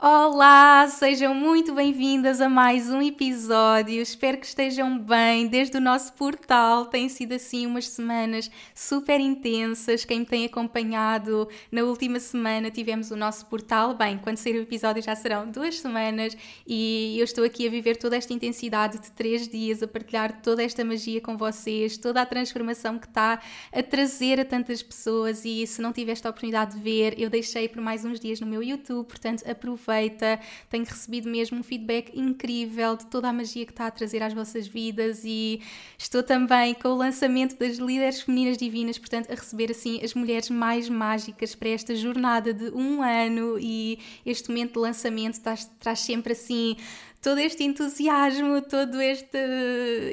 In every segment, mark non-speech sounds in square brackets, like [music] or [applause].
Olá, sejam muito bem-vindas a mais um episódio. Espero que estejam bem desde o nosso portal. Tem sido assim umas semanas super intensas. Quem me tem acompanhado na última semana tivemos o nosso portal. Bem, quando sair o episódio já serão duas semanas e eu estou aqui a viver toda esta intensidade de três dias, a partilhar toda esta magia com vocês, toda a transformação que está a trazer a tantas pessoas. E se não tiveste a oportunidade de ver, eu deixei por mais uns dias no meu YouTube, portanto, aproveite feita, tenho recebido mesmo um feedback incrível de toda a magia que está a trazer às vossas vidas e estou também com o lançamento das líderes femininas divinas, portanto, a receber assim as mulheres mais mágicas para esta jornada de um ano e este momento de lançamento traz, traz sempre assim todo este entusiasmo, toda esta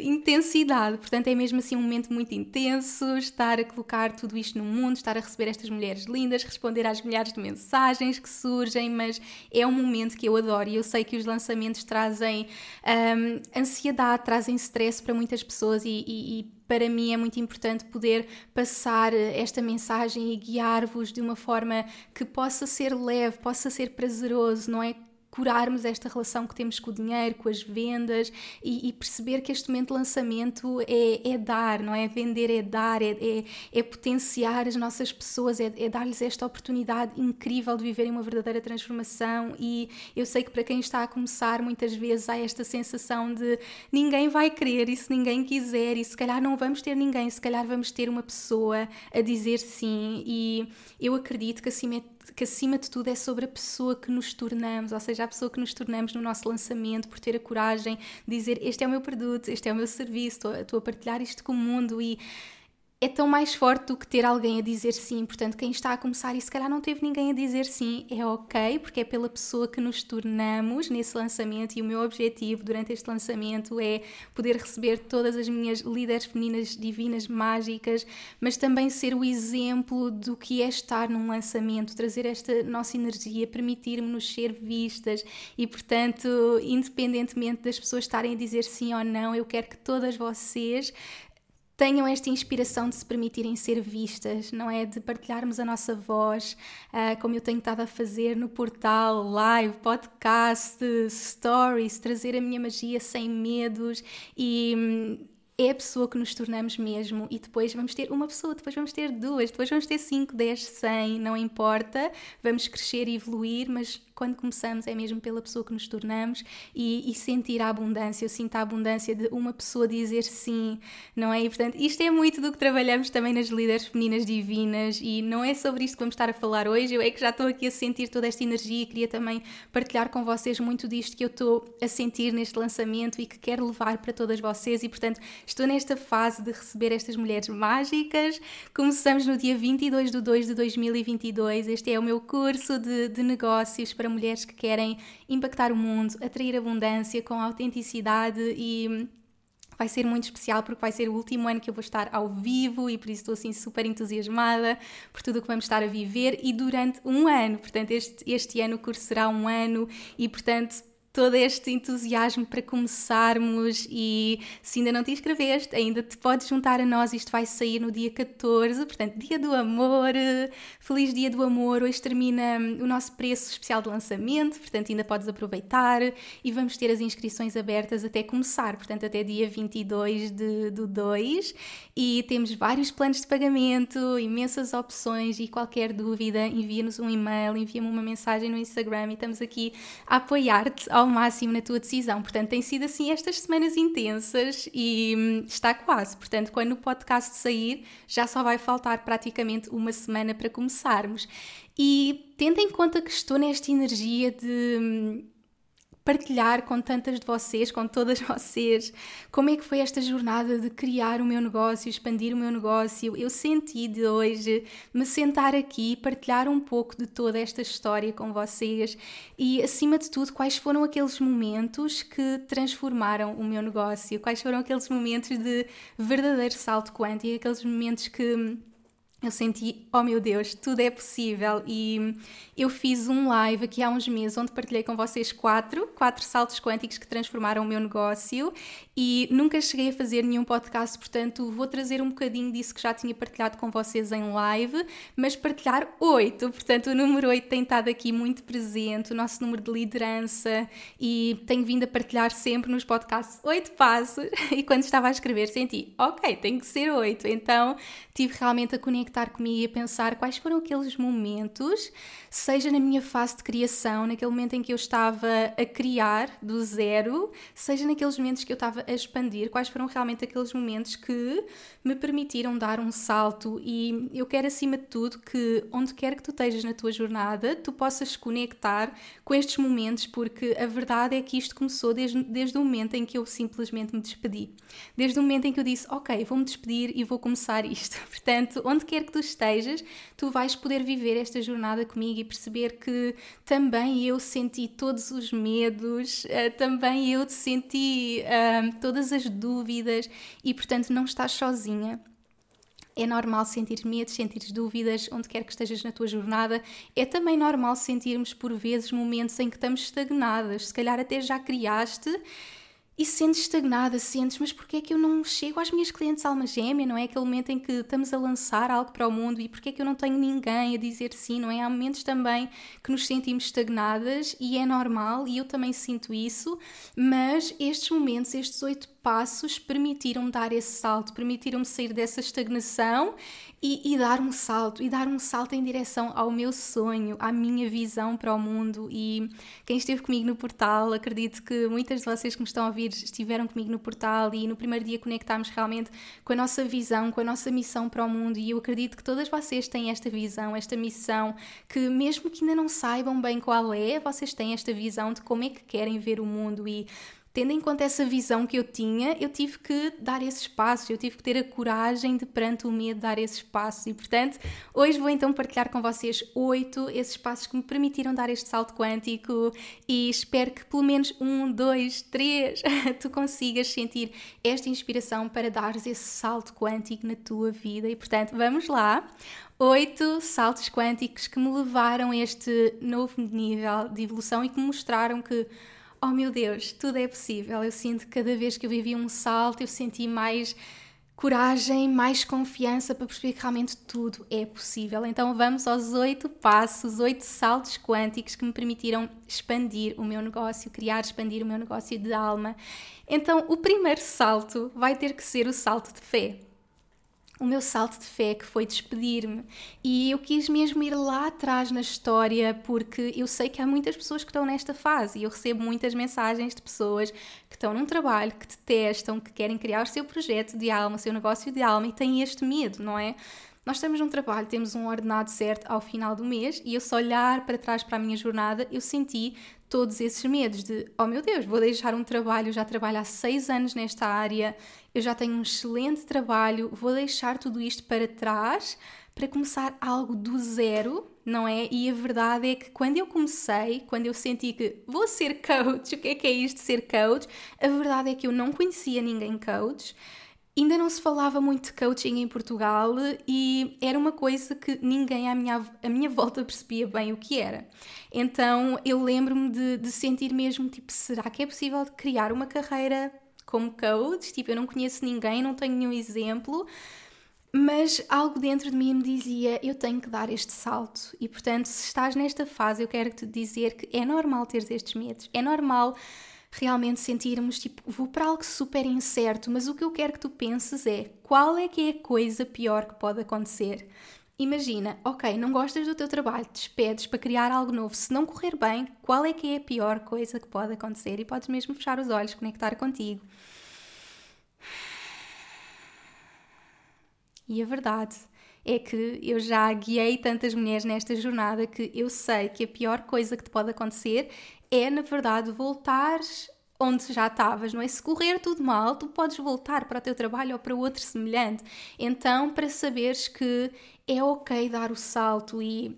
intensidade. Portanto, é mesmo assim um momento muito intenso estar a colocar tudo isto no mundo, estar a receber estas mulheres lindas, responder às milhares de mensagens que surgem, mas é um momento que eu adoro e eu sei que os lançamentos trazem um, ansiedade, trazem stress para muitas pessoas e, e, e para mim é muito importante poder passar esta mensagem e guiar-vos de uma forma que possa ser leve, possa ser prazeroso, não é? Curarmos esta relação que temos com o dinheiro, com as vendas e, e perceber que este momento de lançamento é, é, dar, não é? Vender é dar, é, é, é potenciar as nossas pessoas, é, é dar-lhes esta oportunidade incrível de viverem uma verdadeira transformação. E eu sei que para quem está a começar, muitas vezes há esta sensação de ninguém vai querer e se ninguém quiser, e se calhar não vamos ter ninguém, se calhar vamos ter uma pessoa a dizer sim. E eu acredito que acima que acima de tudo é sobre a pessoa que nos tornamos, ou seja, a pessoa que nos tornamos no nosso lançamento, por ter a coragem de dizer este é o meu produto, este é o meu serviço, estou, estou a partilhar isto com o mundo e é tão mais forte do que ter alguém a dizer sim. Portanto, quem está a começar e se calhar não teve ninguém a dizer sim, é ok, porque é pela pessoa que nos tornamos nesse lançamento. E o meu objetivo durante este lançamento é poder receber todas as minhas líderes femininas divinas, mágicas, mas também ser o exemplo do que é estar num lançamento, trazer esta nossa energia, permitir-nos ser vistas e, portanto, independentemente das pessoas estarem a dizer sim ou não, eu quero que todas vocês tenham esta inspiração de se permitirem ser vistas, não é? De partilharmos a nossa voz, uh, como eu tenho estado a fazer no portal, live, podcast, stories, trazer a minha magia sem medos e. Hum, é a pessoa que nos tornamos mesmo e depois vamos ter uma pessoa, depois vamos ter duas, depois vamos ter cinco, dez, cem, não importa, vamos crescer e evoluir, mas quando começamos é mesmo pela pessoa que nos tornamos e, e, sentir a abundância. Eu sinto a abundância de uma pessoa dizer sim, não é? E portanto, isto é muito do que trabalhamos também nas líderes femininas divinas e não é sobre isto que vamos estar a falar hoje. Eu é que já estou aqui a sentir toda esta energia e queria também partilhar com vocês muito disto que eu estou a sentir neste lançamento e que quero levar para todas vocês. E portanto, estou nesta fase de receber estas mulheres mágicas. Começamos no dia 22 de 2 de 2022. Este é o meu curso de, de negócios para para mulheres que querem impactar o mundo, atrair abundância com autenticidade e vai ser muito especial porque vai ser o último ano que eu vou estar ao vivo e por isso estou assim super entusiasmada por tudo o que vamos estar a viver e durante um ano. Portanto, este, este ano o curso será um ano e, portanto, todo este entusiasmo para começarmos e se ainda não te inscreveste, ainda te podes juntar a nós, isto vai sair no dia 14, portanto, dia do amor, feliz dia do amor, hoje termina o nosso preço especial de lançamento, portanto ainda podes aproveitar e vamos ter as inscrições abertas até começar, portanto até dia 22 de, do 2 e temos vários planos de pagamento, imensas opções e qualquer dúvida envia-nos um e-mail, envia-me uma mensagem no Instagram e estamos aqui a apoiar-te ao ao máximo na tua decisão. Portanto, tem sido assim estas semanas intensas e hum, está quase. Portanto, quando o podcast sair, já só vai faltar praticamente uma semana para começarmos. E tendo em conta que estou nesta energia de hum, partilhar com tantas de vocês, com todas [laughs] vocês, como é que foi esta jornada de criar o meu negócio, expandir o meu negócio. Eu senti de hoje me sentar aqui partilhar um pouco de toda esta história com vocês e, acima de tudo, quais foram aqueles momentos que transformaram o meu negócio, quais foram aqueles momentos de verdadeiro salto quântico, aqueles momentos que eu senti, oh meu Deus, tudo é possível. E eu fiz um live aqui há uns meses onde partilhei com vocês quatro, quatro saltos quânticos que transformaram o meu negócio e nunca cheguei a fazer nenhum podcast, portanto vou trazer um bocadinho disso que já tinha partilhado com vocês em live, mas partilhar oito, portanto o número oito tem estado aqui muito presente, o nosso número de liderança e tenho vindo a partilhar sempre nos podcasts oito passos [laughs] e quando estava a escrever senti, ok, tem que ser oito, então tive realmente a conectar comigo e a pensar quais foram aqueles momentos, seja na minha fase de criação, naquele momento em que eu estava a criar do zero, seja naqueles momentos que eu estava a expandir, quais foram realmente aqueles momentos que me permitiram dar um salto e eu quero acima de tudo que onde quer que tu estejas na tua jornada, tu possas conectar com estes momentos, porque a verdade é que isto começou desde, desde o momento em que eu simplesmente me despedi. Desde o momento em que eu disse, ok, vou-me despedir e vou começar isto. [laughs] Portanto, onde quer que tu estejas, tu vais poder viver esta jornada comigo e perceber que também eu senti todos os medos, uh, também eu senti uh, todas as dúvidas e, portanto, não estás sozinha. É normal sentir medos, sentir dúvidas, onde quer que estejas na tua jornada. É também normal sentirmos, por vezes, momentos em que estamos estagnadas. Se calhar até já criaste e sentes estagnada, sentes, mas porquê é que eu não chego às minhas clientes alma gêmea, não é? Aquele momento em que estamos a lançar algo para o mundo e porquê é que eu não tenho ninguém a dizer sim, não é? Há momentos também que nos sentimos estagnadas e é normal e eu também sinto isso, mas estes momentos, estes oito passos permitiram-me dar esse salto, permitiram-me sair dessa estagnação e, e, dar um salto, e dar um salto em direção ao meu sonho, à minha visão para o mundo. E quem esteve comigo no portal, acredito que muitas de vocês que me estão a ouvir estiveram comigo no portal e no primeiro dia conectámos realmente com a nossa visão, com a nossa missão para o mundo. E eu acredito que todas vocês têm esta visão, esta missão, que mesmo que ainda não saibam bem qual é, vocês têm esta visão de como é que querem ver o mundo. E tendo em conta essa visão que eu tinha, eu tive que dar esses passos, eu tive que ter a coragem de, perante o medo, dar esses passos. E, portanto, hoje vou então partilhar com vocês oito esses passos que me permitiram dar este salto quântico e espero que pelo menos um, dois, três, [laughs] tu consigas sentir esta inspiração para dares esse salto quântico na tua vida. E, portanto, vamos lá oito saltos quânticos que me levaram a este novo nível de evolução e que me mostraram que oh meu Deus, tudo é possível. Eu sinto que cada vez que eu vivi um salto, eu senti mais coragem, mais confiança para perceber que realmente tudo é possível. Então vamos aos oito passos, oito saltos quânticos que me permitiram expandir o meu negócio, criar, expandir o meu negócio de alma. Então o primeiro salto vai ter que ser o salto de fé o meu salto de fé, que foi despedir-me. E eu quis mesmo ir lá atrás na história, porque eu sei que há muitas pessoas que estão nesta fase e eu recebo muitas mensagens de pessoas que estão num trabalho, que detestam, que querem criar o seu projeto de alma, o seu negócio de alma e têm este medo, não é? Nós estamos num trabalho, temos um ordenado certo ao final do mês e eu só olhar para trás para a minha jornada, eu senti todos esses medos de, oh meu Deus, vou deixar um trabalho, já trabalho há seis anos nesta área, eu já tenho um excelente trabalho, vou deixar tudo isto para trás para começar algo do zero, não é? E a verdade é que quando eu comecei, quando eu senti que vou ser coach, o que é que é isto de ser coach? A verdade é que eu não conhecia ninguém coach. Ainda não se falava muito de coaching em Portugal e era uma coisa que ninguém à minha, à minha volta percebia bem o que era. Então eu lembro-me de, de sentir mesmo, tipo, será que é possível criar uma carreira como coach? Tipo, eu não conheço ninguém, não tenho nenhum exemplo, mas algo dentro de mim me dizia, eu tenho que dar este salto. E portanto, se estás nesta fase, eu quero te dizer que é normal teres estes medos, é normal realmente sentirmos tipo, vou para algo super incerto, mas o que eu quero que tu penses é qual é que é a coisa pior que pode acontecer? Imagina, ok, não gostas do teu trabalho, despedes para criar algo novo. Se não correr bem, qual é que é a pior coisa que pode acontecer? E podes mesmo fechar os olhos, conectar contigo. E a verdade é que eu já guiei tantas mulheres nesta jornada que eu sei que a pior coisa que te pode acontecer é, na verdade, voltares onde já estavas, não é? Se correr tudo mal, tu podes voltar para o teu trabalho ou para outro semelhante. Então, para saberes que é ok dar o salto e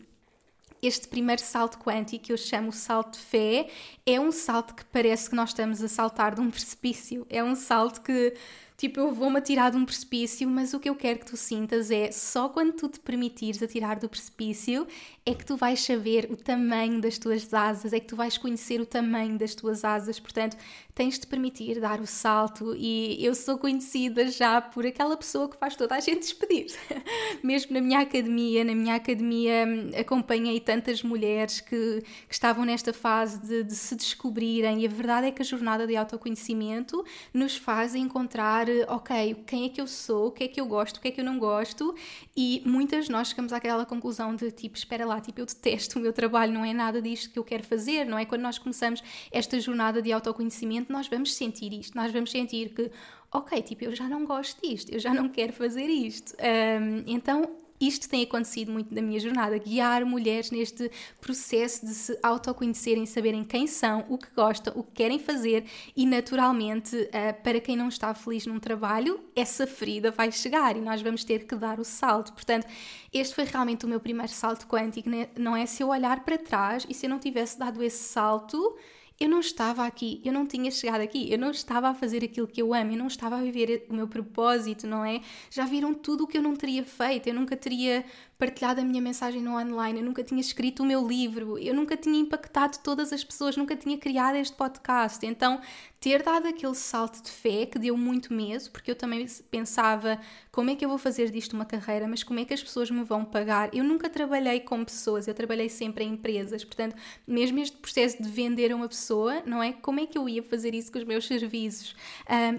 este primeiro salto quântico, que eu chamo salto de fé, é um salto que parece que nós estamos a saltar de um precipício. É um salto que Tipo, eu vou-me atirar de um precipício, mas o que eu quero que tu sintas é só quando tu te permitires atirar do precipício é que tu vais saber o tamanho das tuas asas, é que tu vais conhecer o tamanho das tuas asas. Portanto, tens de permitir dar o salto. E eu sou conhecida já por aquela pessoa que faz toda a gente despedir. [laughs] Mesmo na minha academia, na minha academia acompanhei tantas mulheres que, que estavam nesta fase de, de se descobrirem. E a verdade é que a jornada de autoconhecimento nos faz encontrar ok, quem é que eu sou, o que é que eu gosto, o que é que eu não gosto, e muitas nós chegamos àquela conclusão de tipo, espera lá, tipo, eu detesto o meu trabalho, não é nada disto que eu quero fazer, não é? Quando nós começamos esta jornada de autoconhecimento, nós vamos sentir isto, nós vamos sentir que, ok, tipo, eu já não gosto disto, eu já não quero fazer isto. Um, então, isto tem acontecido muito na minha jornada, guiar mulheres neste processo de se autoconhecerem, saberem quem são, o que gostam, o que querem fazer e, naturalmente, eh, para quem não está feliz num trabalho, essa ferida vai chegar e nós vamos ter que dar o salto. Portanto, este foi realmente o meu primeiro salto quântico, né? não é se eu olhar para trás e se eu não tivesse dado esse salto eu não estava aqui, eu não tinha chegado aqui, eu não estava a fazer aquilo que eu amo, eu não estava a viver o meu propósito, não é? Já viram tudo o que eu não teria feito, eu nunca teria partilhado a minha mensagem no online, eu nunca tinha escrito o meu livro, eu nunca tinha impactado todas as pessoas, nunca tinha criado este podcast. Então, ter dado aquele salto de fé que deu muito medo, porque eu também pensava como é que eu vou fazer disto uma carreira, mas como é que as pessoas me vão pagar? Eu nunca trabalhei com pessoas, eu trabalhei sempre em empresas, portanto, mesmo este processo de vender a uma pessoa, não é? Como é que eu ia fazer isso com os meus serviços?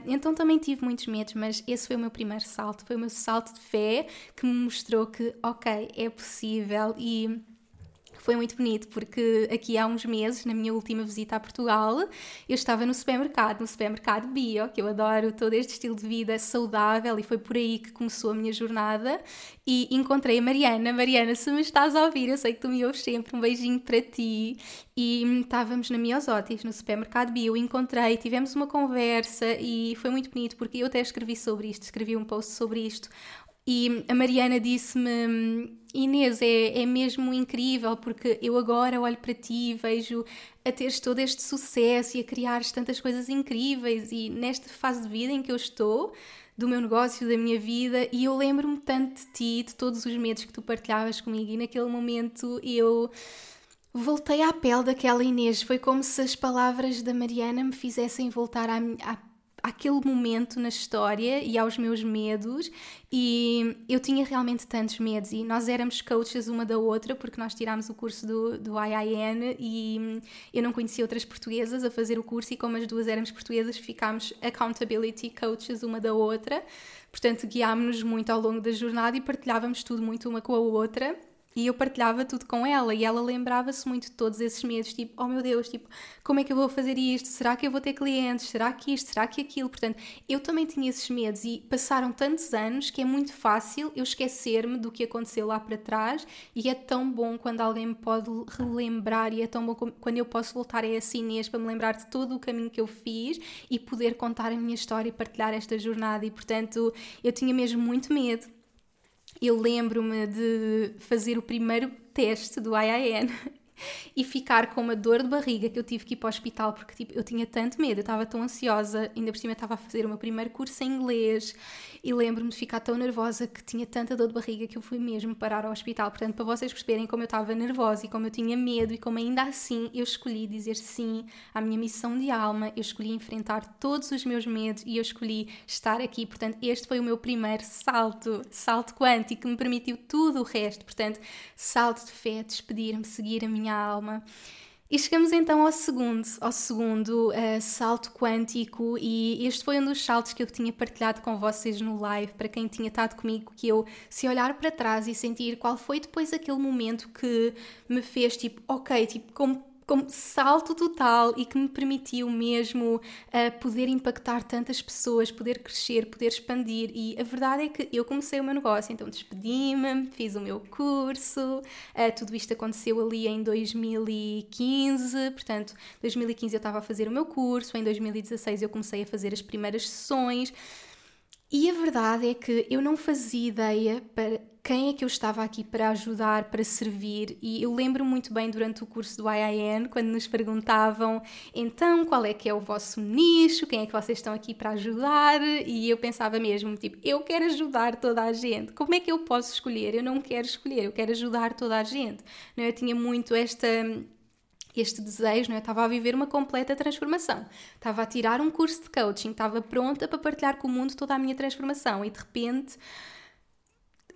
Então também tive muitos medos, mas esse foi o meu primeiro salto, foi o meu salto de fé que me mostrou que, ok, é possível e foi muito bonito porque aqui há uns meses, na minha última visita a Portugal, eu estava no supermercado, no supermercado bio, que eu adoro todo este estilo de vida saudável e foi por aí que começou a minha jornada e encontrei a Mariana. Mariana, se me estás a ouvir, eu sei que tu me ouves sempre, um beijinho para ti. E estávamos na Miosotis, no supermercado bio, encontrei, tivemos uma conversa e foi muito bonito porque eu até escrevi sobre isto, escrevi um post sobre isto, e a Mariana disse-me: Inês, é, é mesmo incrível porque eu agora olho para ti e vejo a teres todo este sucesso e a criares tantas coisas incríveis. E nesta fase de vida em que eu estou, do meu negócio, da minha vida, e eu lembro-me tanto de ti, de todos os medos que tu partilhavas comigo, e naquele momento eu voltei à pele daquela Inês. Foi como se as palavras da Mariana me fizessem voltar à, à àquele momento na história e aos meus medos. E eu tinha realmente tantos medos. E nós éramos coaches uma da outra porque nós tirámos o curso do, do IIN e eu não conhecia outras portuguesas a fazer o curso e como as duas éramos portuguesas ficámos accountability coaches uma da outra. Portanto guiámos-nos muito ao longo da jornada e partilhávamos tudo muito uma com a outra e eu partilhava tudo com ela e ela lembrava-se muito de todos esses medos, tipo, oh meu Deus, tipo, como é que eu vou fazer isto? Será que eu vou ter clientes? Será que isto? Será que aquilo? Portanto, eu também tinha esses medos e passaram tantos anos que é muito fácil eu esquecer-me do que aconteceu lá para trás e é tão bom quando alguém me pode relembrar e é tão bom quando eu posso voltar a essa Inês para me lembrar de todo o caminho que eu fiz e poder contar a minha história e partilhar esta jornada e, portanto, eu tinha mesmo muito medo eu lembro-me de fazer o primeiro teste do IIN e ficar com uma dor de barriga que eu tive que ir para o hospital porque tipo, eu tinha tanto medo, eu estava tão ansiosa, ainda por cima estava a fazer o meu primeiro curso em inglês e lembro-me de ficar tão nervosa que tinha tanta dor de barriga que eu fui mesmo parar ao hospital. Portanto, para vocês perceberem como eu estava nervosa e como eu tinha medo e como ainda assim eu escolhi dizer sim à minha missão de alma, eu escolhi enfrentar todos os meus medos e eu escolhi estar aqui. Portanto, este foi o meu primeiro salto, salto quântico que me permitiu tudo o resto. Portanto, salto de fé, despedir-me, seguir a minha alma. E chegamos então ao segundo, ao segundo uh, salto quântico, e este foi um dos saltos que eu tinha partilhado com vocês no live, para quem tinha estado comigo, que eu, se olhar para trás e sentir qual foi depois aquele momento que me fez tipo, ok, tipo, como como salto total e que me permitiu mesmo uh, poder impactar tantas pessoas, poder crescer, poder expandir. E a verdade é que eu comecei o meu negócio, então despedi-me, fiz o meu curso, uh, tudo isto aconteceu ali em 2015, portanto, 2015 eu estava a fazer o meu curso, em 2016 eu comecei a fazer as primeiras sessões. E a verdade é que eu não fazia ideia para quem é que eu estava aqui para ajudar, para servir. E eu lembro muito bem durante o curso do IIN, quando nos perguntavam então qual é que é o vosso nicho, quem é que vocês estão aqui para ajudar. E eu pensava mesmo, tipo, eu quero ajudar toda a gente. Como é que eu posso escolher? Eu não quero escolher, eu quero ajudar toda a gente. Não, eu tinha muito esta este desejo, não é? eu estava a viver uma completa transformação. Estava a tirar um curso de coaching, estava pronta para partilhar com o mundo toda a minha transformação e de repente.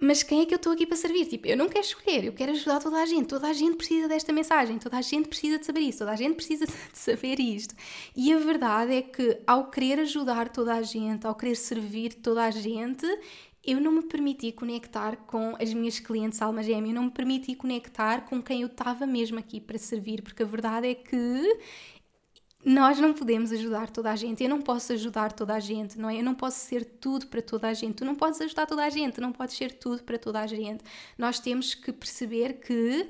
Mas quem é que eu estou aqui para servir? Tipo, eu não quero escolher, eu quero ajudar toda a gente. Toda a gente precisa desta mensagem, toda a gente precisa de saber isso, toda a gente precisa de saber isto. E a verdade é que, ao querer ajudar toda a gente, ao querer servir toda a gente, eu não me permiti conectar com as minhas clientes alma gêmea, eu não me permiti conectar com quem eu estava mesmo aqui para servir, porque a verdade é que nós não podemos ajudar toda a gente. Eu não posso ajudar toda a gente, não é? Eu não posso ser tudo para toda a gente. Tu não podes ajudar toda a gente, não podes ser tudo para toda a gente. Nós temos que perceber que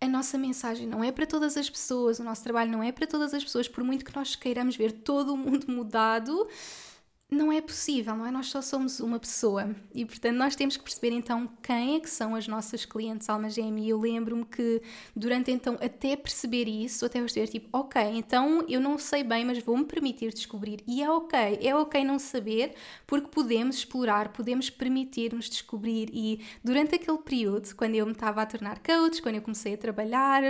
a nossa mensagem não é para todas as pessoas, o nosso trabalho não é para todas as pessoas, por muito que nós queiramos ver todo o mundo mudado não é possível, não é? Nós só somos uma pessoa e, portanto, nós temos que perceber então quem é que são as nossas clientes alma gêmea. E eu lembro-me que durante então, até perceber isso, até perceber tipo, ok, então eu não sei bem, mas vou-me permitir descobrir. E é ok, é ok não saber, porque podemos explorar, podemos permitir-nos descobrir. E durante aquele período, quando eu me estava a tornar coach, quando eu comecei a trabalhar,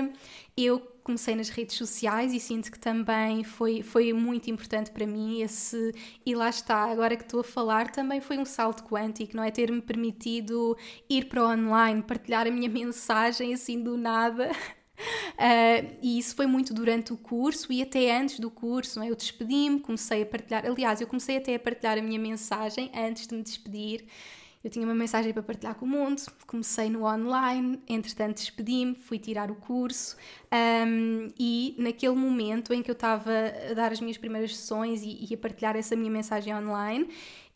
eu comecei nas redes sociais e sinto que também foi, foi muito importante para mim esse e lá está, agora que estou a falar também foi um salto quântico, não é? Ter-me permitido ir para o online, partilhar a minha [laughs] mensagem assim do nada. Uh, [laughs] e isso foi muito durante o curso e até antes do curso, é? eu despedi-me, comecei a partilhar, aliás, eu comecei até a partilhar a minha mensagem antes de me despedir eu tinha uma mensagem para partilhar com o mundo, comecei no online, entretanto despedi-me, fui tirar o curso um, e naquele momento em que eu estava a dar as minhas primeiras sessões e, e a partilhar essa minha mensagem online,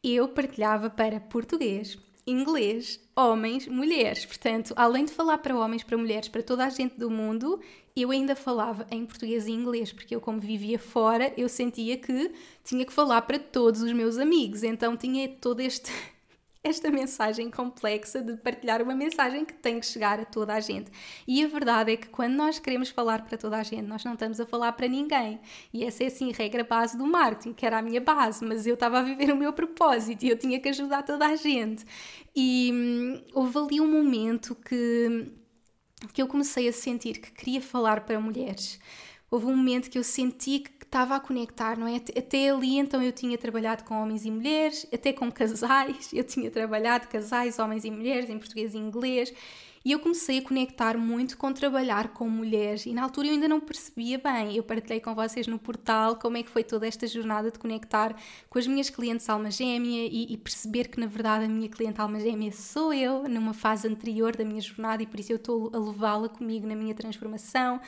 eu partilhava para português, inglês, homens, mulheres. Portanto, além de falar para homens, para mulheres, para toda a gente do mundo, eu ainda falava em português e inglês, porque eu, como vivia fora, eu sentia que tinha que falar para todos os meus amigos. Então, tinha todo este esta mensagem complexa de partilhar uma mensagem que tem que chegar a toda a gente. E a verdade é que quando nós queremos falar para toda a gente, nós não estamos a falar para ninguém. E essa é assim a regra base do marketing, que era a minha base, mas eu estava a viver o meu propósito e eu tinha que ajudar toda a gente. E hum, houve ali um momento que, que eu comecei a sentir que queria falar para mulheres. Houve um momento que eu senti que estava a conectar, não é? Até ali então eu tinha trabalhado com homens e mulheres, até com casais, [laughs] eu tinha trabalhado casais, homens e mulheres, em português e inglês, e eu comecei a conectar muito com trabalhar com mulheres, e na altura eu ainda não percebia bem. Eu partilhei com vocês no portal como é que foi toda esta jornada de conectar com as minhas clientes alma gêmea e, e perceber que na verdade a minha cliente alma gêmea sou eu, numa fase anterior da minha jornada, e por isso eu estou a levá-la comigo na minha transformação.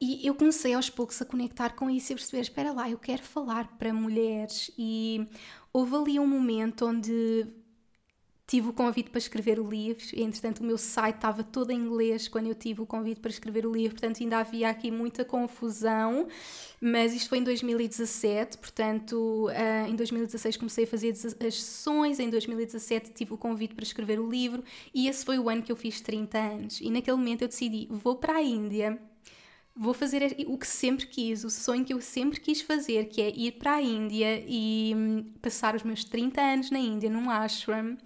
E eu comecei aos poucos a conectar com isso e a perceber: espera lá, eu quero falar para mulheres. E houve ali um momento onde tive o convite para escrever o livro, e, entretanto o meu site estava todo em inglês quando eu tive o convite para escrever o livro, portanto ainda havia aqui muita confusão, mas isto foi em 2017, portanto uh, em 2016 comecei a fazer as sessões, em 2017 tive o convite para escrever o livro e esse foi o ano que eu fiz 30 anos. E naquele momento eu decidi, vou para a Índia vou fazer o que sempre quis, o sonho que eu sempre quis fazer, que é ir para a Índia e hum, passar os meus 30 anos na Índia num ashram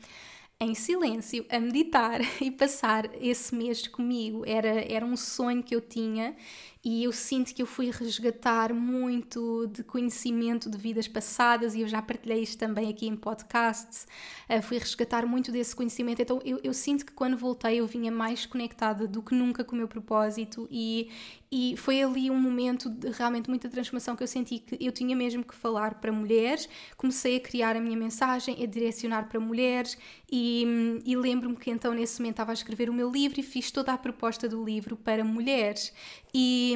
em silêncio, a meditar [laughs] e passar esse mês comigo. Era, era um sonho que eu tinha e eu sinto que eu fui resgatar muito de conhecimento de vidas passadas e eu já partilhei isto também aqui em podcasts. Uh, fui resgatar muito desse conhecimento, então eu, eu sinto que quando voltei eu vinha mais conectada do que nunca com o meu propósito e, e foi ali um momento de realmente muita transformação que eu senti que eu tinha mesmo que falar para mulheres. Comecei a criar a minha mensagem, a direcionar para mulheres e, e lembro-me que então nesse momento estava a escrever o meu livro e fiz toda a proposta do livro para mulheres. E,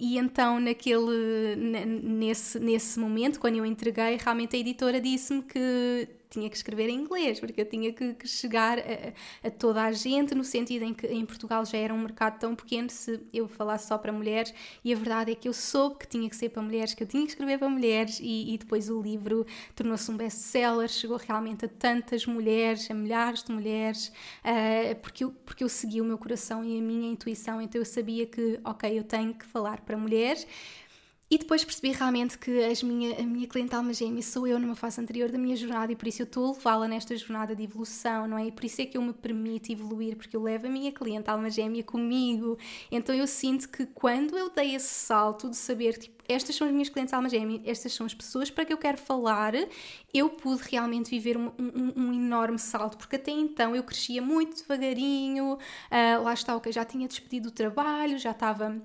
e então naquele nesse, nesse momento, quando eu entreguei, realmente a editora disse-me que tinha que escrever em inglês, porque eu tinha que, que chegar a, a, toda a gente, no sentido em que em Portugal já era um mercado tão pequeno se eu falasse só para mulheres, e a verdade é que eu soube que tinha que ser para mulheres, que eu tinha que escrever para mulheres, e, e depois o livro tornou-se um best-seller, chegou realmente a tantas mulheres, a milhares de mulheres, uh, porque, eu, porque eu segui o meu coração e a minha intuição, então eu sabia que, ok, eu tenho que falar para mulheres. E depois percebi realmente que as minha, a minha cliente alma gêmea sou eu numa fase anterior da minha jornada e por isso eu estou a levá-la nesta jornada de evolução, não é? E por isso é que eu me permito evoluir, porque eu levo a minha cliente alma gêmea comigo. Então eu sinto que quando eu dei esse salto de saber, tipo, estas são as minhas clientes alma gêmea, estas são as pessoas para que eu quero falar, eu pude realmente viver um, um, um enorme salto, porque até então eu crescia muito devagarinho, uh, lá está, ok, já tinha despedido do trabalho, já estava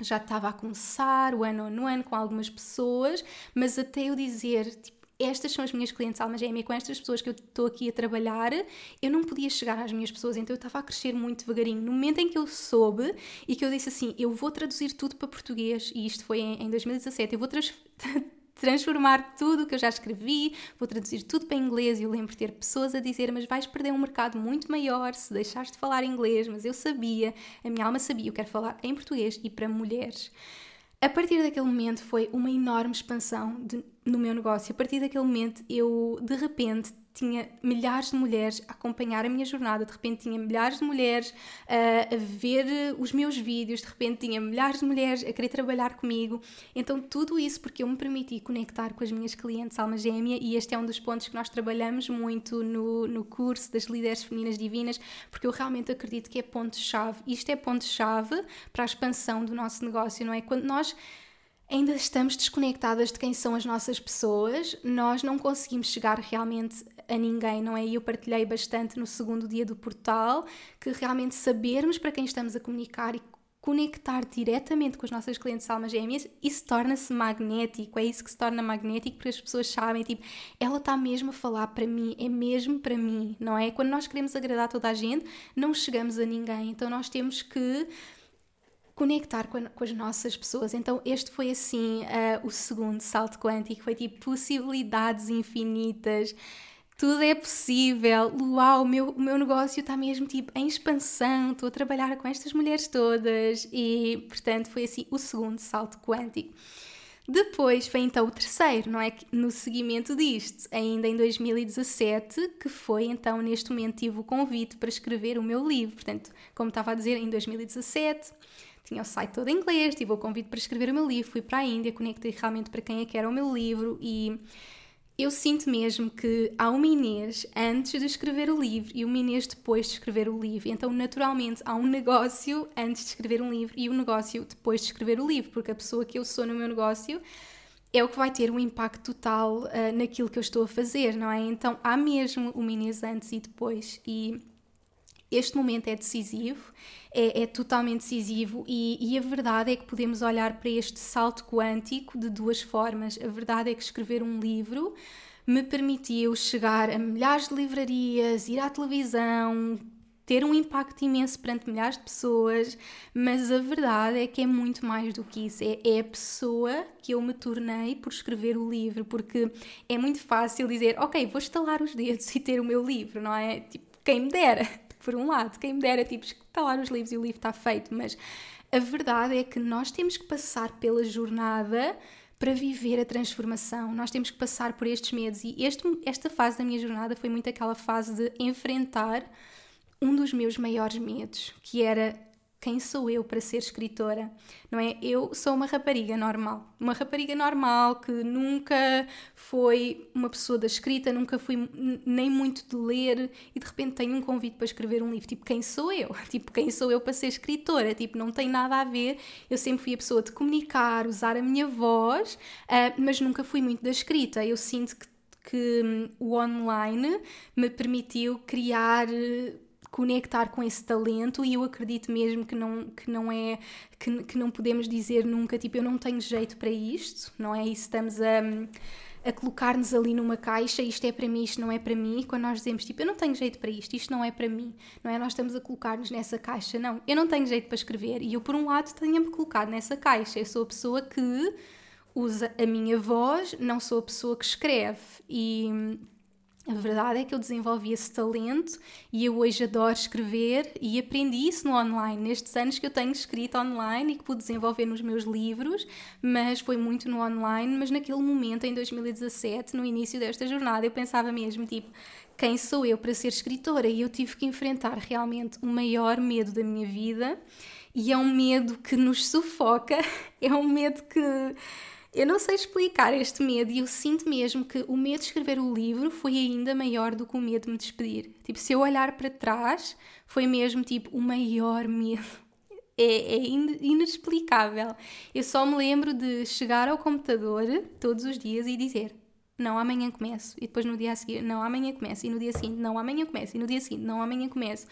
já estava a começar o ano no ano com algumas pessoas, mas até eu dizer, tipo, estas são as minhas clientes alma gêmea, com estas pessoas que eu estou aqui a trabalhar, eu não podia chegar às minhas pessoas, então eu estava a crescer muito devagarinho. No momento em que eu soube e que eu disse assim, eu vou traduzir tudo para português, e isto foi em, em 2017, eu vou [laughs] transformar tudo o que eu já escrevi, vou traduzir tudo para inglês e eu lembro de ter pessoas a dizer mas vais perder um mercado muito maior se deixares de falar inglês, mas eu sabia, a minha alma sabia, eu quero falar em português e para mulheres. A partir daquele momento foi uma enorme expansão de, no meu negócio. A partir daquele momento eu de repente tinha milhares de mulheres a acompanhar a minha jornada, de repente tinha milhares de mulheres uh, a ver os meus vídeos, de repente tinha milhares de mulheres a querer trabalhar comigo. Então, tudo isso porque eu me permiti conectar com as minhas clientes alma gêmea e este é um dos pontos que nós trabalhamos muito no, no curso das líderes femininas divinas, porque eu realmente acredito que é ponto-chave. Isto é ponto-chave para a expansão do nosso negócio, não é? Quando nós ainda estamos desconectadas de quem são as nossas pessoas, nós não conseguimos chegar realmente a ninguém, não é? E eu partilhei bastante no segundo dia do portal que realmente sabermos para quem estamos a comunicar e conectar diretamente com as nossas clientes almas gêmeas, isso torna-se magnético, é isso que se torna magnético, porque as pessoas sabem, tipo, ela está mesmo a falar para mim, é mesmo para mim, não é? Quando nós queremos agradar toda a gente, não chegamos a ninguém, então nós temos que conectar com, a, com, as nossas pessoas. Então, este foi assim uh, o segundo salto quântico, foi tipo possibilidades infinitas tudo é possível, uau, o meu, meu negócio está mesmo tipo em expansão, estou a trabalhar com estas mulheres todas e, portanto, foi assim o segundo salto quântico. Depois foi então o terceiro, não é? No seguimento disto, ainda em 2017, que foi então neste momento tive o convite para escrever o meu livro. Portanto, como estava a dizer, em 2017 tinha o site todo em inglês, tive o convite para escrever o meu livro, fui para a Índia, conectei realmente para quem é que era o meu livro e eu sinto mesmo que há uma Inês antes de escrever o livro e uma Inês depois de escrever o livro. Então, naturalmente, há um negócio antes de escrever um livro e um negócio depois de escrever o livro, porque a pessoa que eu sou no meu negócio é o que vai ter um impacto total uh, naquilo que eu estou a fazer, não é? Então, há mesmo uma Inês antes e depois. E este momento é decisivo, é, é totalmente decisivo, e, e, a verdade é que podemos olhar para este salto quântico de duas formas. A verdade é que escrever um livro me permitiu chegar a milhares de livrarias, ir à televisão, ter um impacto imenso perante milhares de pessoas, mas a verdade é que é muito mais do que isso. É, é, a pessoa que eu me tornei por escrever o livro, porque é muito fácil dizer, ok, vou estalar os dedos [laughs] e ter o meu livro, não é? Tipo, quem me dera por um lado, quem me dera, tipo, está lá nos livros e o livro está feito, mas a verdade é que nós temos que passar pela jornada para viver a transformação. Nós temos que passar por estes medos e este, esta fase da minha jornada foi muito aquela fase de enfrentar um dos meus maiores medos, que era quem sou eu para ser escritora? Não é? Eu sou uma rapariga normal, uma rapariga normal que nunca foi uma pessoa da escrita, nunca fui nem muito de ler e de repente tenho um convite para escrever um livro. Tipo, quem sou eu? [laughs] Tipo, quem sou eu para ser escritora? Tipo, não tem nada a ver. Eu sempre fui a pessoa de comunicar, usar a minha voz, uh, mas nunca fui muito da escrita. Eu sinto que que hum, o online me permitiu criar conectar com esse talento e eu acredito mesmo que não, que não é que, que não podemos dizer nunca tipo eu não tenho jeito para isto, não é? E estamos a, a colocar-nos ali numa caixa, isto é para mim, isto não é para mim, e quando nós dizemos tipo eu não tenho jeito para isto, isto não é para mim, não é? Nós estamos a colocar-nos nessa caixa, não, eu não tenho jeito para escrever e eu por um lado tenho-me colocado nessa caixa, eu sou a pessoa que usa a minha voz, não sou a pessoa que escreve e a verdade é que eu desenvolvi esse talento e eu hoje adoro escrever e aprendi isso no online, nestes anos que eu tenho escrito online e que pude desenvolver nos meus livros, mas foi muito no online. Mas naquele momento, em 2017, no início desta jornada, eu pensava mesmo, tipo, quem sou eu para ser escritora? E eu tive que enfrentar realmente o maior medo da minha vida e é um medo que nos sufoca, [laughs] é um medo que eu não sei explicar este medo e eu sinto mesmo que o medo de escrever o livro foi ainda maior do que o medo de me despedir. Tipo, se eu olhar para trás, foi mesmo tipo o maior medo. [laughs] É, é inexplicável. Eu só me lembro de chegar ao computador todos os dias e dizer: Não, amanhã começo. E depois no dia a seguir: Não, amanhã começo. E no dia seguinte: Não, amanhã começo. E no dia seguinte: Não, amanhã começo.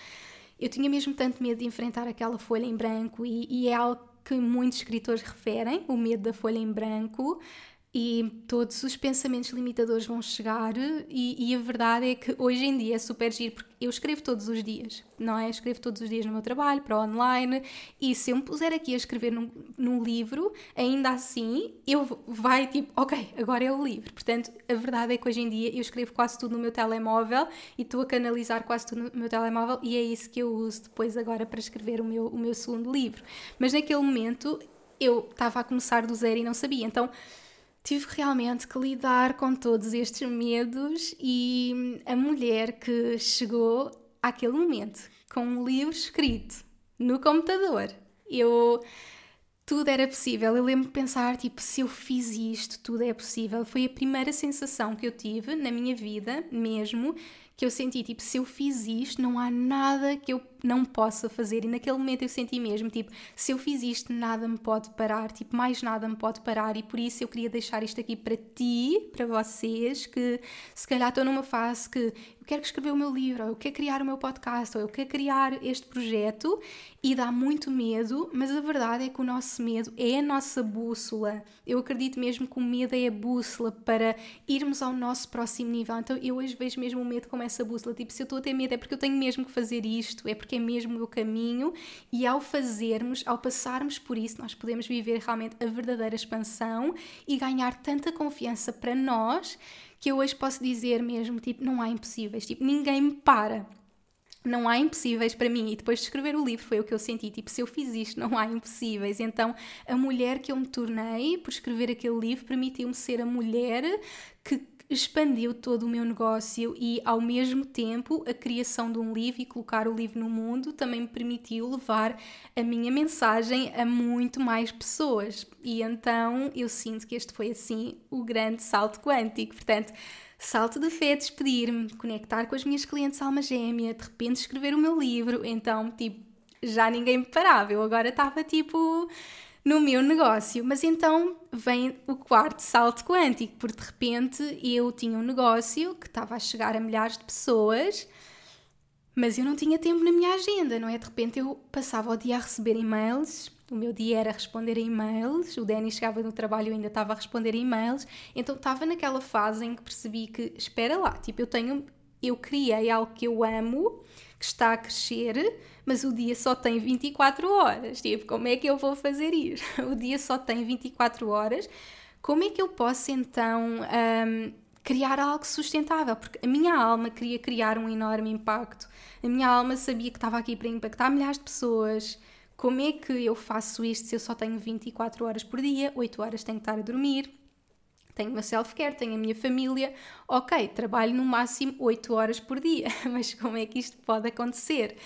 Eu tinha mesmo tanto medo de enfrentar aquela folha em branco e, e é algo que muitos escritores referem, o medo da folha em branco, e todos os pensamentos limitadores vão chegar e, e, a verdade é que hoje em dia é super giro porque eu escrevo todos os dias, não é? escrevo todos os dias no meu trabalho, para online e se eu me puser aqui a escrever num, num livro, ainda assim eu vai tipo, ok, agora é o livro. Portanto, a verdade é que hoje em dia eu escrevo quase tudo no meu telemóvel e estou a canalizar quase tudo no meu telemóvel e é isso que eu uso depois agora para escrever o meu, o meu segundo livro. Mas naquele momento eu estava a começar do zero e não sabia, então tive realmente que lidar com todos estes medos e a mulher que chegou àquele momento com um livro escrito no computador, eu tudo era possível. Eu lembro de pensar, tipo, se eu fiz isto, tudo é possível. Foi a primeira sensação que eu tive na minha vida, mesmo, que eu senti, tipo, se eu fiz isto, não há nada que eu não possa fazer. E naquele momento eu senti mesmo, tipo, se eu fiz isto, nada me pode parar, tipo, mais nada me pode parar. E por isso eu queria deixar isto aqui para ti, para vocês, que se calhar estou numa fase que eu quero escrever o meu livro, ou eu quero criar o meu podcast, ou eu quero criar este projeto e dá muito medo, mas a verdade é que o nosso medo é a nossa bússola. Eu acredito mesmo que o medo é a bússola para irmos ao nosso próximo nível. Então eu hoje vejo mesmo o medo como essa bússola, tipo, se eu estou a ter medo é porque eu tenho mesmo que fazer isto, é porque é mesmo o caminho e ao fazermos, ao passarmos por isso, nós podemos viver realmente a verdadeira expansão e ganhar tanta confiança para nós que eu hoje posso dizer mesmo, tipo, não há impossíveis, tipo, ninguém me para. Não há impossíveis para mim. E depois de escrever o livro foi o que eu senti. Tipo, se eu fiz isto, não há impossíveis. Então, a mulher que eu me tornei por escrever aquele livro permitiu-me ser a mulher que expandiu todo o meu negócio e, ao mesmo tempo, a criação de um livro e colocar o livro no mundo também me permitiu levar a minha mensagem a muito mais pessoas. E então eu sinto que este foi, assim, o grande salto quântico. Portanto, salto de fé, despedir-me, conectar com as minhas clientes alma gêmea, de repente escrever o meu livro. Então, tipo, já ninguém me parava. Eu agora estava tipo no meu negócio. Mas então vem o quarto salto quântico, porque de repente eu tinha um negócio que estava a chegar a milhares de pessoas, mas eu não tinha tempo na minha agenda, não é? De repente eu passava o dia a receber e-mails. O meu dia era responder a e-mails, o Danny chegava no trabalho e ainda estava a responder a e-mails, então estava naquela fase em que percebi que, espera lá, tipo, eu tenho, eu criei algo que eu amo, que está a crescer, mas o dia só tem 24 horas. Tipo, como é que eu vou fazer isso? [laughs] O dia só tem 24 horas. Como é que eu posso então um, criar algo sustentável? Porque a minha alma queria criar um enorme impacto. A minha alma sabia que estava aqui para impactar milhares de pessoas. Como é que eu faço isto se eu só tenho 24 horas por dia, 8 horas tenho que estar a dormir? tenho o meu self-care, tenho a minha família, ok, trabalho no máximo 8 horas por dia, [laughs] mas como é que isto pode acontecer?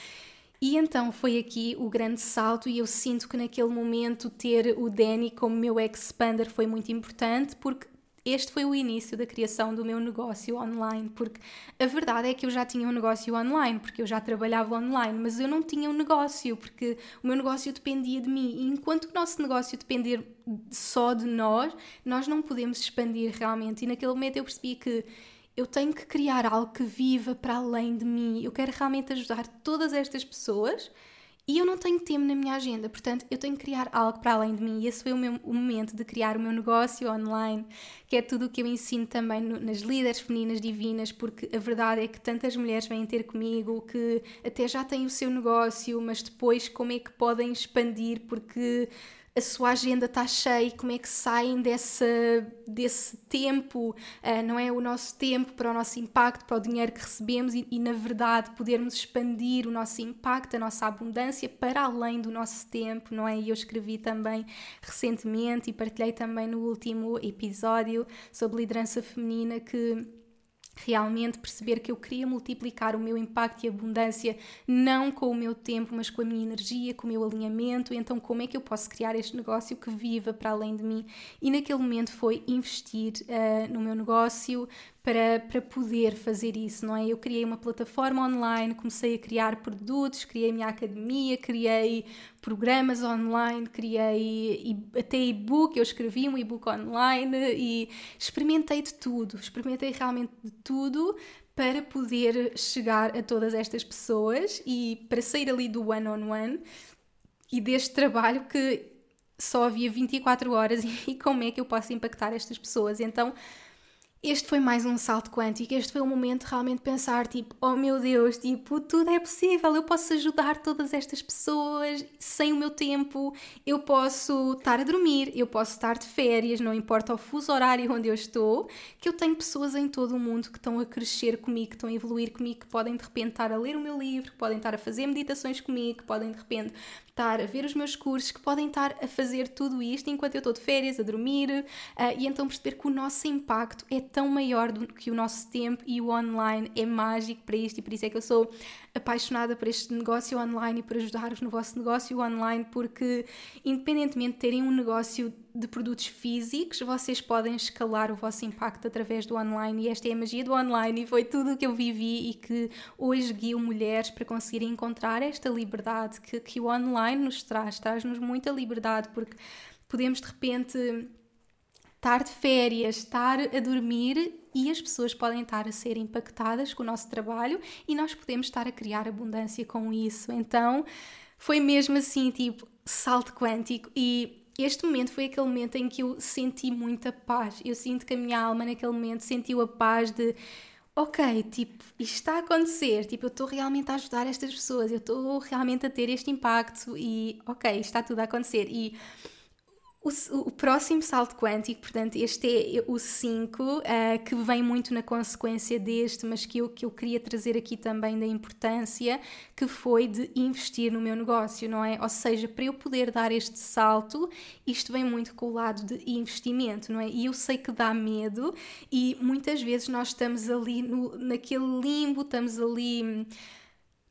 E então foi aqui o grande salto, e eu sinto que naquele momento ter o Danny como meu expander foi muito importante, porque este foi o início da criação do meu negócio online, porque a verdade é que eu já tinha um negócio online, porque eu já trabalhava online, mas eu não tinha um negócio, porque o meu negócio dependia de mim. E enquanto o nosso negócio depender só de nós, nós não podemos expandir realmente. E naquele momento eu percebi que eu tenho que criar algo que viva para além de mim. Eu quero realmente ajudar todas estas pessoas e eu não tenho tempo na minha agenda, portanto, eu tenho que criar algo para além de mim. E esse foi o, meu, o momento de criar o meu negócio online, que é tudo o que eu ensino também no, nas líderes femininas divinas, porque a verdade é que tantas mulheres vêm ter comigo que até já têm o seu negócio, mas depois como é que podem expandir, porque a sua agenda está cheia, como é que saem desse, desse tempo, uh, não é? O nosso tempo para o nosso impacto, para o dinheiro que recebemos e, e, na verdade, podermos expandir o nosso impacto, a nossa abundância para além do nosso tempo, não é? E eu escrevi também recentemente e partilhei também no último episódio sobre liderança feminina que realmente perceber que eu queria multiplicar o meu impacto e abundância não com o meu tempo, mas com a minha energia, com o meu alinhamento. Então, como é que eu posso criar este negócio que viva para além de mim? E naquele momento foi investir uh, no meu negócio, para, para poder fazer isso, não é? Eu criei uma plataforma online, comecei a criar produtos, criei minha academia, criei programas online, criei até e-book, eu escrevi um e-book online e experimentei de tudo, experimentei realmente de tudo para poder chegar a todas estas pessoas e para sair ali do one-on-one -on -one e deste trabalho que só havia 24 horas [laughs] e como é que eu posso impactar estas pessoas. Então, este foi mais um salto quântico, este foi o momento de realmente pensar, tipo, oh meu Deus, tipo, tudo é possível, eu posso ajudar todas estas pessoas sem o meu tempo, eu posso estar a dormir, eu posso estar de férias, não importa o fuso horário onde eu estou, que eu tenho pessoas em todo o mundo que estão a crescer comigo, que estão a evoluir comigo, que podem de repente estar a ler o meu livro, que podem estar a fazer meditações comigo, que podem de repente estar a ver os meus cursos, que podem estar a fazer tudo isto enquanto eu estou de férias, a dormir, uh, e então perceber que o nosso impacto é tão maior do que o nosso tempo e o online é mágico para isto, e por isso é que eu sou apaixonada por este negócio online e por ajudar-vos no vosso negócio online, porque independentemente de terem um negócio de produtos físicos, vocês podem escalar o vosso impacto através do online e esta é a magia do online e foi tudo o que eu vivi e que hoje guio mulheres para conseguirem encontrar esta liberdade que, que o online nos traz, traz-nos muita liberdade porque podemos de repente estar de férias, estar a dormir e as pessoas podem estar a ser impactadas com o nosso trabalho e nós podemos estar a criar abundância com isso. Então foi mesmo assim, tipo, salto quântico e este momento foi aquele momento em que eu senti muita paz. Eu sinto que a minha alma naquele momento sentiu a paz de ok, tipo, isto está a acontecer, tipo, eu estou realmente a ajudar estas pessoas, eu estou realmente a ter este impacto e ok, está tudo a acontecer. E o, o, próximo salto quântico, portanto, este é o 5, uh, eh, que vem muito na consequência deste, mas que eu, que eu queria trazer aqui também da importância, que foi de investir no meu negócio, não é? Ou seja, para eu poder dar este salto, isto vem muito com o lado de investimento, não é? E eu sei que dá medo e muitas vezes nós estamos ali no, naquele limbo, estamos ali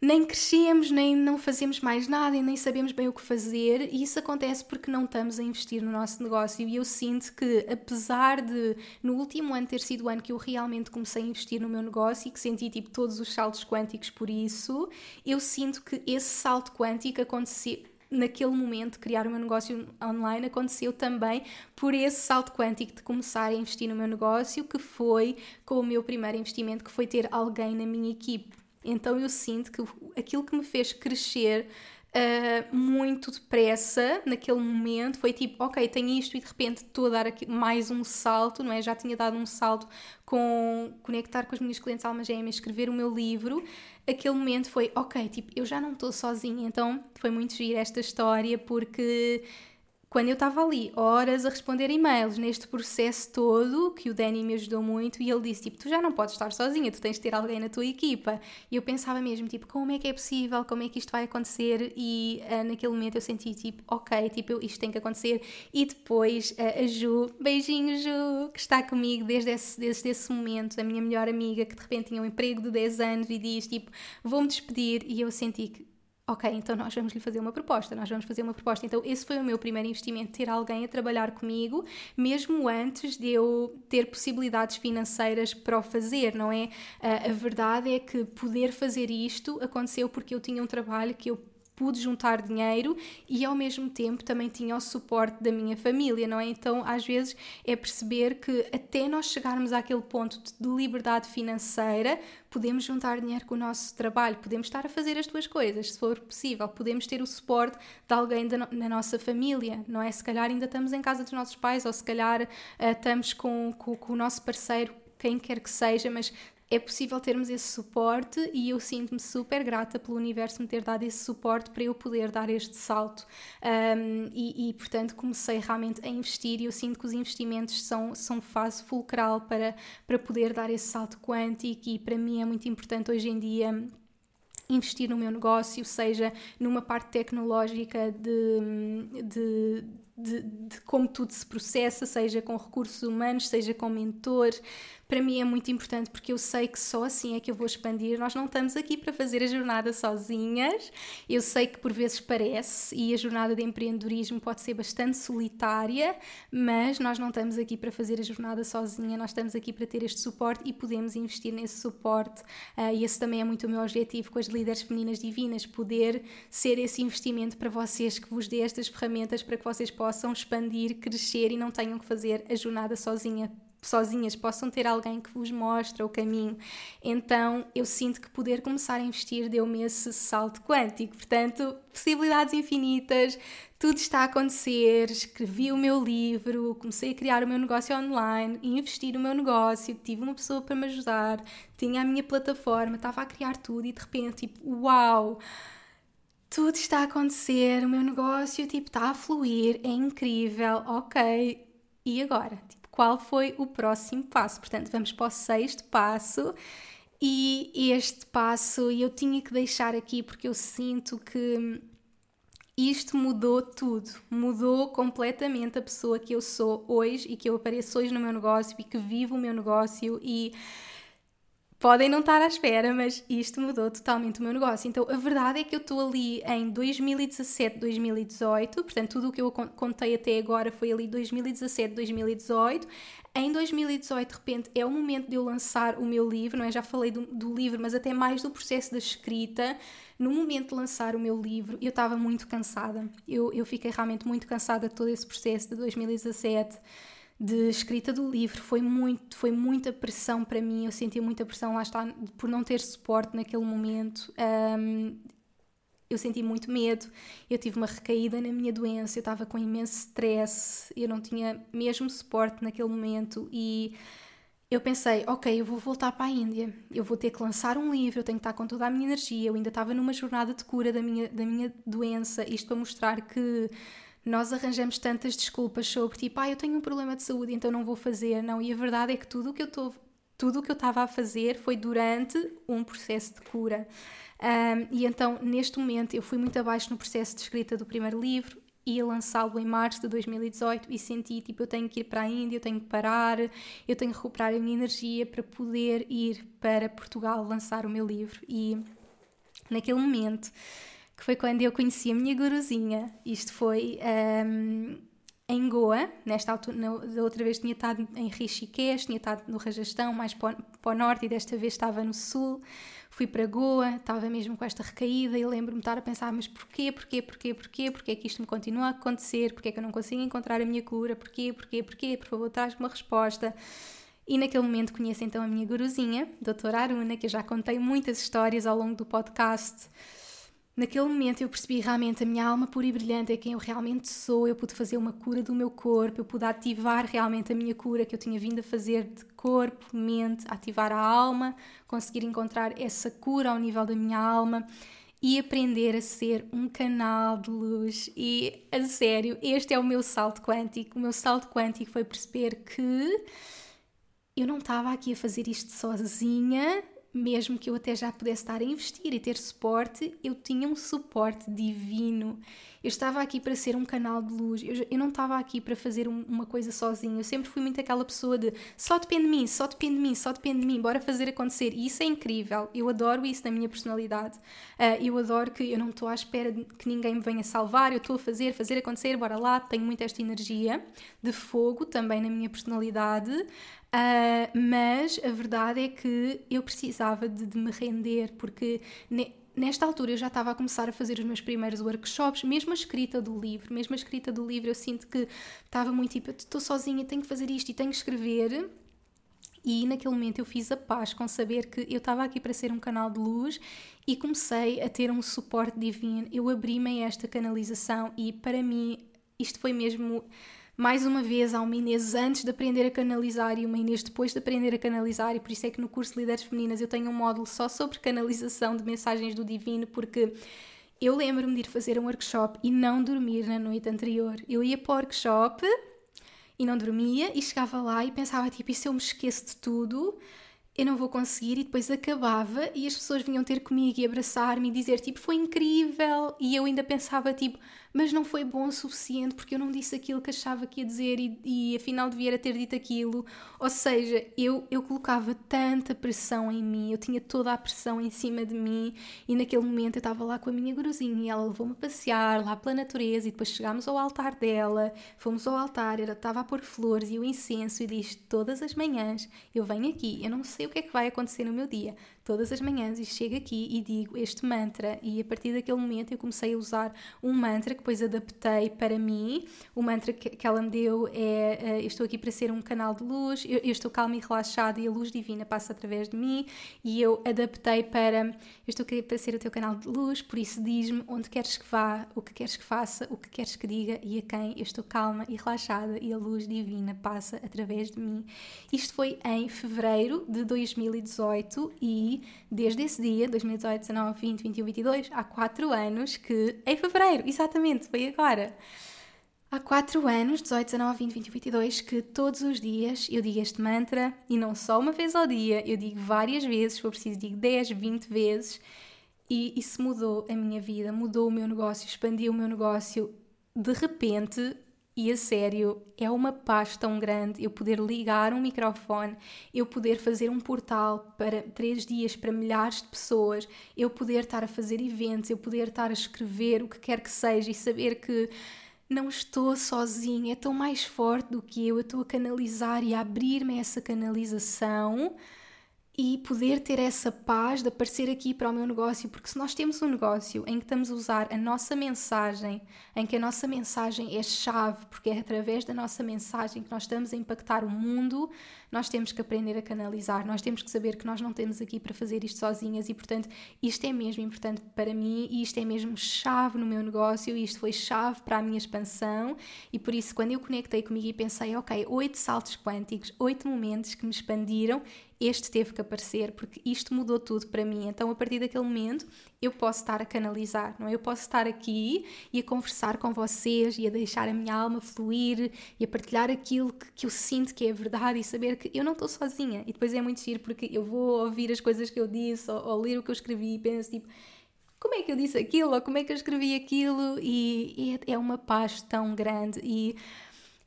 nem crescemos, nem não fazemos mais nada e nem sabemos bem o que fazer, e isso acontece porque não estamos a investir no nosso negócio. E eu sinto que, apesar de no último ano ter sido o ano que eu realmente comecei a investir no meu negócio e que senti tipo todos os saltos quânticos por isso, eu sinto que esse salto quântico aconteceu naquele momento, criar o meu negócio online aconteceu também por esse salto quântico de começar a investir no meu negócio, que foi com o meu primeiro investimento, que foi ter alguém na minha equipe. Então eu sinto que aquilo que me fez crescer uh, muito depressa naquele momento foi tipo, ok, tenho isto e de repente estou a dar aqui mais um salto, não é? Já tinha dado um salto com conectar com as minhas clientes almas gêmeas, escrever o meu livro. Aquele momento foi, ok, tipo, eu já não estou sozinha. Então foi muito giro esta história porque quando eu estava ali horas a responder e-mails neste processo todo, que o Danny me ajudou muito, e ele disse, tipo, tu já não podes estar sozinha, tu tens de ter alguém na tua equipa. E eu pensava mesmo, tipo, como é que é possível, como é que isto vai acontecer? E uh, naquele momento eu senti, tipo, ok, tipo, isto tem que acontecer. E depois uh, a Ju, beijinho Ju, que está comigo desde esse, desde esse momento, a minha melhor amiga, que de repente tinha um emprego de 10 anos e diz, tipo, vou-me despedir. E eu senti que ok, então nós vamos lhe fazer uma proposta, nós vamos fazer uma proposta. Então, esse foi o meu primeiro investimento, ter alguém a trabalhar comigo, mesmo antes de eu ter possibilidades financeiras para o fazer, não é? A, a verdade é que poder fazer isto aconteceu porque eu tinha um trabalho que eu pude juntar dinheiro e ao mesmo tempo também tinha o suporte da minha família, não é? Então, às vezes é perceber que até nós chegarmos àquele ponto de liberdade financeira, podemos juntar dinheiro com o nosso trabalho, podemos estar a fazer as duas coisas, se for possível, podemos ter o suporte de alguém da, no, nossa família, não é? Se calhar ainda estamos em casa dos nossos pais ou se calhar uh, estamos com, com, com o nosso parceiro quem quer que seja, mas é possível termos esse suporte e eu sinto-me super grata pelo universo me ter dado esse suporte para eu poder dar este salto. Um, e, e, portanto, comecei realmente a investir e eu sinto que os investimentos são, são fase fulcral para, para poder dar esse salto quântico e para mim é muito importante hoje em dia investir no meu negócio, seja numa parte tecnológica de, de de, de, como tudo se processa, seja com recursos humanos, seja com mentores, para mim é muito importante porque eu sei que só assim é que eu vou expandir. Nós não estamos aqui para fazer a jornada sozinhas. Eu sei que por vezes parece e a jornada de empreendedorismo pode ser bastante solitária, mas nós não estamos aqui para fazer a jornada sozinha. Nós estamos aqui para ter este suporte e podemos investir nesse suporte. Uh, e esse também é muito o meu objetivo com as líderes femininas divinas, poder ser esse investimento para vocês que vos dê estas ferramentas para que vocês possam expandir, crescer e não tenham que fazer a jornada sozinha sozinhas, possam ter alguém que vos mostre o caminho. Então eu sinto que poder começar a investir deu-me esse salto quântico. Portanto, possibilidades infinitas, tudo está a acontecer. Escrevi o meu livro, comecei a criar o meu negócio online, investir no meu negócio, tive uma pessoa para me ajudar, tinha a minha plataforma, estava a criar tudo e de repente, tipo, uau! Tudo está a acontecer, o meu negócio tipo está a fluir, é incrível, ok. E agora? Tipo, qual foi o próximo passo. Portanto, vamos para o sexto passo. E este passo eu tinha que deixar aqui porque eu sinto que isto mudou tudo, mudou completamente a pessoa que eu sou hoje e que eu apareço hoje no meu negócio e que vivo o meu negócio e podem não estar à espera, mas isto mudou totalmente o meu negócio. Então, a verdade é que eu estou ali em 2017, 2018, portanto, tudo o que eu contei até agora foi ali 2017, 2018. Em 2018, de repente, é o momento de eu lançar o meu livro, não é? Já falei do, do livro, mas até mais do processo da escrita. No momento de lançar o meu livro, eu estava muito cansada. Eu, eu fiquei realmente muito cansada de todo esse processo de 2017 de escrita do livro foi muito foi muita pressão para mim eu senti muita pressão lá está por não ter suporte naquele momento um, eu senti muito medo eu tive uma recaída na minha doença eu estava com imenso stress eu não tinha mesmo suporte naquele momento e eu pensei, ok, eu vou voltar para a Índia, eu vou ter que lançar um livro, eu tenho que estar com toda a minha energia. Eu ainda estava numa jornada de cura da minha, da minha doença, isto para mostrar que nós arranjamos tantas desculpas sobre tipo, ah, eu tenho um problema de saúde, então não vou fazer. Não, e a verdade é que tudo o que eu estou tudo o que eu estava a fazer foi durante um processo de cura. Um, e então, neste momento, eu fui muito abaixo no processo de escrita do primeiro livro, ia lançá-lo em março de 2018 e senti tipo, eu tenho que ir para a Índia, eu tenho que parar, eu tenho que recuperar a minha energia para poder ir para Portugal lançar o meu livro. E naquele momento que foi quando eu conheci a minha guruzinha. Isto foi um, em Goa, nesta altura, da outra vez tinha estado em Rishikesh, tinha estado no Rajastão, mais para para o norte, e desta vez estava no sul. Fui para Goa, estava mesmo com esta recaída e lembro-me estar a pensar, mas porquê, porquê, porquê, porquê, porquê é que isto me continua a acontecer, porquê é que eu não consigo encontrar a minha cura, porquê, porquê, porquê, por favor, traz-me uma resposta. E naquele momento conheço então a minha guruzinha, doutora Aruna, que eu já contei muitas histórias ao longo do podcast, Naquele momento eu percebi realmente a minha alma pura e brilhante é quem eu realmente sou. Eu pude fazer uma cura do meu corpo, eu pude ativar realmente a minha cura que eu tinha vindo a fazer de corpo, mente, ativar a alma, conseguir encontrar essa cura ao nível da minha alma e aprender a ser um canal de luz. E a sério, este é o meu salto quântico. O meu salto quântico foi perceber que eu não estava aqui a fazer isto sozinha mesmo que eu até já pudesse estar a investir e ter suporte, eu tinha um suporte divino. Eu estava aqui para ser um canal de luz, eu, eu não estava aqui para fazer um, uma coisa sozinha. Eu sempre fui muito aquela pessoa de só depende de mim, só depende de mim, só depende de mim, bora fazer acontecer. E isso é incrível, eu adoro isso na minha personalidade. Uh, eu adoro que eu não estou à espera que ninguém me venha salvar, eu estou a fazer, fazer acontecer, bora lá. Tenho muito esta energia de fogo também na minha personalidade. Uh, mas a verdade é que eu precisava de, de me render, porque ne, nesta altura eu já estava a começar a fazer os meus primeiros workshops, mesmo a escrita do livro, mesmo a escrita do livro eu sinto que estava muito tipo, estou sozinha, tenho que fazer isto e tenho que escrever. E naquele momento eu fiz a paz com saber que eu estava aqui para ser um canal de luz e comecei a ter um suporte divino. Eu abri-me a esta canalização e para mim isto foi mesmo mais uma vez, há uma Inês antes de aprender a canalizar e uma Inês depois de aprender a canalizar, e por isso é que no curso de Líderes Femininas eu tenho um módulo só sobre canalização de mensagens do Divino, porque eu lembro-me de ir fazer um workshop e não dormir na noite anterior. Eu ia para o workshop e não dormia, e chegava lá e pensava: tipo, e se eu me esqueço de tudo? eu não vou conseguir, e depois acabava e as pessoas vinham ter comigo e abraçar-me e dizer tipo foi incrível, e eu ainda pensava tipo mas não foi bom o suficiente porque eu não disse aquilo que achava que ia dizer e, e afinal devia ter dito aquilo. Ou seja, eu, eu colocava tanta pressão em mim, eu tinha toda a pressão em cima de mim e naquele momento eu estava lá com a minha guruzinha e ela levou-me a passear lá pela natureza e depois chegámos ao altar dela, fomos ao altar, ela estava a pôr flores e o incenso e diz todas as manhãs eu venho aqui, eu não sei o que é que vai acontecer no meu dia, todas as manhãs e chego aqui e digo este mantra e a partir daquele momento eu comecei a usar um mantra que depois adaptei para mim. O mantra que, que ela me deu é uh, eu estou aqui para ser um canal de luz, eu, eu, estou calma e relaxada e a luz divina passa através de mim e eu adaptei para eu estou aqui para ser o teu canal de luz, por isso diz-me onde queres que vá, o que queres que faça, o que queres que diga e a quem eu estou calma e relaxada e a luz divina passa através de mim. Isto foi em fevereiro de 2018 e desde esse dia, 2018, 19, 20, 21, 22, há 4 anos que. Em fevereiro, exatamente, foi agora. Há 4 anos, 18, 19, 20, 21, 22, que todos os dias eu digo este mantra e não só uma vez ao dia, eu digo várias vezes, se for preciso, digo 10, 20 vezes e isso mudou a minha vida, mudou o meu negócio, expandiu o meu negócio. De repente, e a sério, é uma paz tão grande eu poder ligar um microfone, eu poder fazer um portal para três dias para milhares de pessoas, eu poder estar a fazer eventos, eu poder estar a escrever o que quer que seja e saber que não estou sozinha, é tão mais forte do que eu, eu estou a canalizar e a abrir-me essa canalização e poder ter essa paz de aparecer aqui para o meu negócio, porque se nós temos um negócio em que estamos a usar a nossa mensagem, em que a nossa mensagem é chave, porque é através da nossa mensagem que nós estamos a impactar o mundo, nós temos que aprender a canalizar, nós temos que saber que nós não temos aqui para fazer isto sozinhas e, portanto, isto é mesmo importante para mim e isto é mesmo chave no meu negócio e isto foi chave para a minha expansão e por isso quando eu conectei comigo e pensei, ok, oito saltos quânticos, oito momentos que me expandiram este teve que aparecer porque isto mudou tudo para mim. Então, a partir daquele momento, eu posso estar a canalizar, não é? Eu posso estar aqui e a conversar com vocês e a deixar a minha alma fluir e a partilhar aquilo que, que eu sinto que é verdade e saber que eu não estou sozinha. E depois é muito giro porque eu vou ouvir as coisas que eu disse ou, ou ler o que eu escrevi e penso tipo como é que eu disse aquilo ou como é que eu escrevi aquilo e, e é, é uma paz tão grande e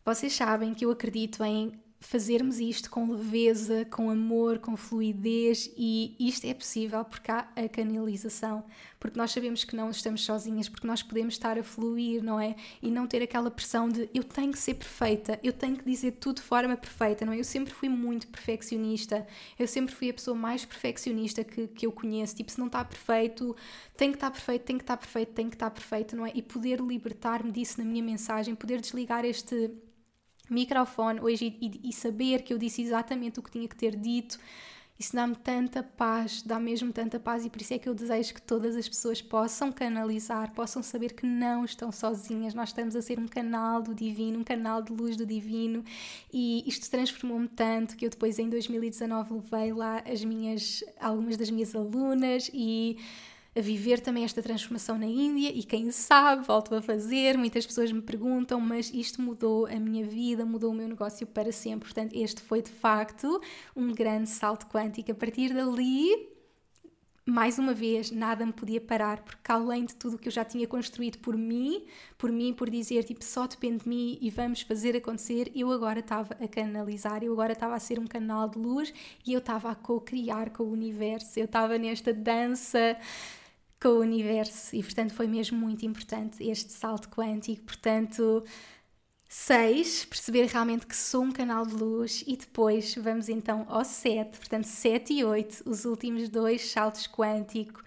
vocês sabem que eu acredito em fazermos isto com leveza, com amor, com fluidez e isto é possível porque há a canalização, porque nós sabemos que não estamos sozinhas, porque nós podemos estar a fluir, não é? E não ter aquela pressão de eu tenho que ser perfeita, eu tenho que dizer tudo de forma perfeita, não é? Eu sempre fui muito perfeccionista, eu sempre fui a pessoa mais perfeccionista que, que eu conheço, tipo, se não está perfeito, tem que estar perfeito, tem que estar perfeito, tem que estar perfeito, não é? E poder libertar-me disso na minha mensagem, poder desligar este microfone hoje e, e, saber que eu disse exatamente o que tinha que ter dito, isso dá-me tanta paz, dá mesmo tanta paz e por isso é que eu desejo que todas as pessoas possam canalizar, possam saber que não estão sozinhas, nós estamos a ser um canal do divino, um canal de luz do divino e isto transformou-me tanto que eu depois em 2019 levei lá as minhas, algumas das minhas alunas e a viver também esta transformação na Índia e quem sabe volto a fazer. Muitas pessoas me perguntam, mas isto mudou a minha vida, mudou o meu negócio para sempre. Portanto, este foi de facto um grande salto quântico. A partir dali, mais uma vez, nada me podia parar, porque além de tudo que eu já tinha construído por mim, por mim, por dizer tipo só depende de mim e vamos fazer acontecer, eu agora estava a canalizar, eu agora estava a ser um canal de luz e eu estava a co-criar com o universo, eu estava nesta dança com o universo e, portanto, foi mesmo muito importante este salto quântico. Portanto, seis, perceber realmente que sou um canal de luz e depois vamos então ao sete, portanto, sete e oito, os últimos dois saltos quântico,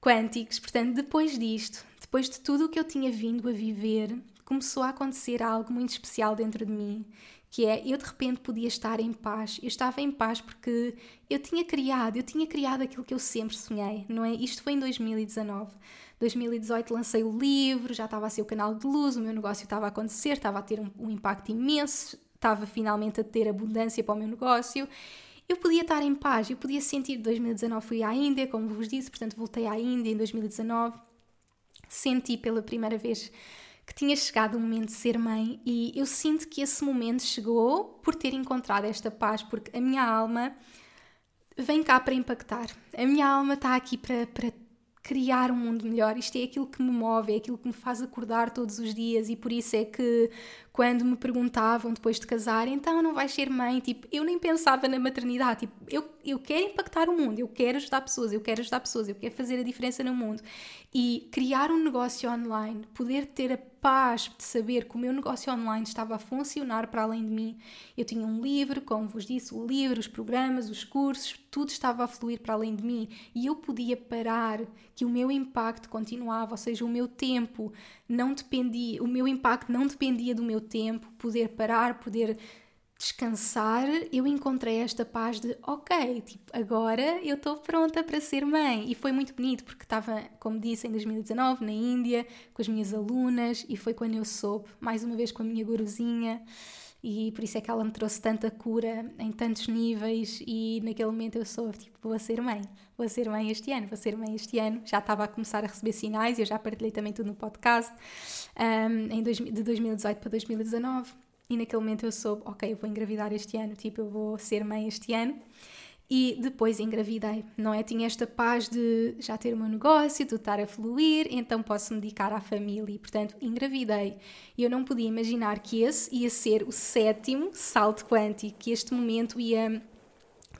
quânticos. Portanto, depois disto, depois de tudo o que eu tinha vindo a viver, começou a acontecer algo muito especial dentro de mim que é eu de repente podia estar em paz. Eu estava em paz porque eu tinha criado, eu tinha criado aquilo que eu sempre sonhei, não é? Isto foi em 2019. 2018 lancei o livro, já estava a ser o canal de luz, o meu negócio estava a acontecer, estava a ter um, um impacto imenso, estava finalmente a ter abundância para o meu negócio. Eu podia estar em paz, eu podia sentir. 2019 fui à Índia, como vos disse, portanto voltei à Índia em 2019. Senti pela primeira vez que tinha chegado o momento de ser mãe e eu sinto que esse momento chegou por ter encontrado esta paz, porque a minha alma vem cá para impactar. A minha alma está aqui para, para criar um mundo melhor. Isto é aquilo que me move, é aquilo que me faz acordar todos os dias e por isso é que quando me perguntavam depois de casar, então não vais ser mãe, tipo, eu nem pensava na maternidade, tipo, eu, eu quero impactar o mundo, eu quero ajudar pessoas, eu quero ajudar pessoas, eu quero fazer a diferença no mundo. E criar um negócio online, poder ter a paz de saber que o meu negócio online estava a funcionar para além de mim. Eu tinha um livro, como vos disse, o livro, os programas, os cursos, tudo estava a fluir para além de mim e eu podia parar, que o meu impacto continuava, ou seja, o meu tempo não dependia, o meu impacto não dependia do meu tempo, poder parar, poder descansar, eu encontrei esta paz de ok, tipo, agora eu estou pronta para ser mãe. E foi muito bonito porque estava, como disse, em 2019 na Índia com as minhas alunas e foi quando eu soube, mais uma vez com a minha guruzinha. E por isso é que ela me trouxe tanta cura em tantos níveis. E naquele momento eu soube, tipo, vou ser mãe, vou ser mãe este ano, vou ser mãe este ano. Já estava a começar a receber sinais, eu já partilhei também tudo no podcast, um, em dois, de 2018 para 2019 e naquele momento eu soube, ok, eu vou engravidar este ano, tipo, eu vou ser mãe este ano. E depois engravidei, não é? Tinha esta paz de já ter o meu negócio, de estar a fluir, então posso me dedicar à família. E, portanto, engravidei. E eu não podia imaginar que esse ia ser o sétimo salto quântico, que este momento ia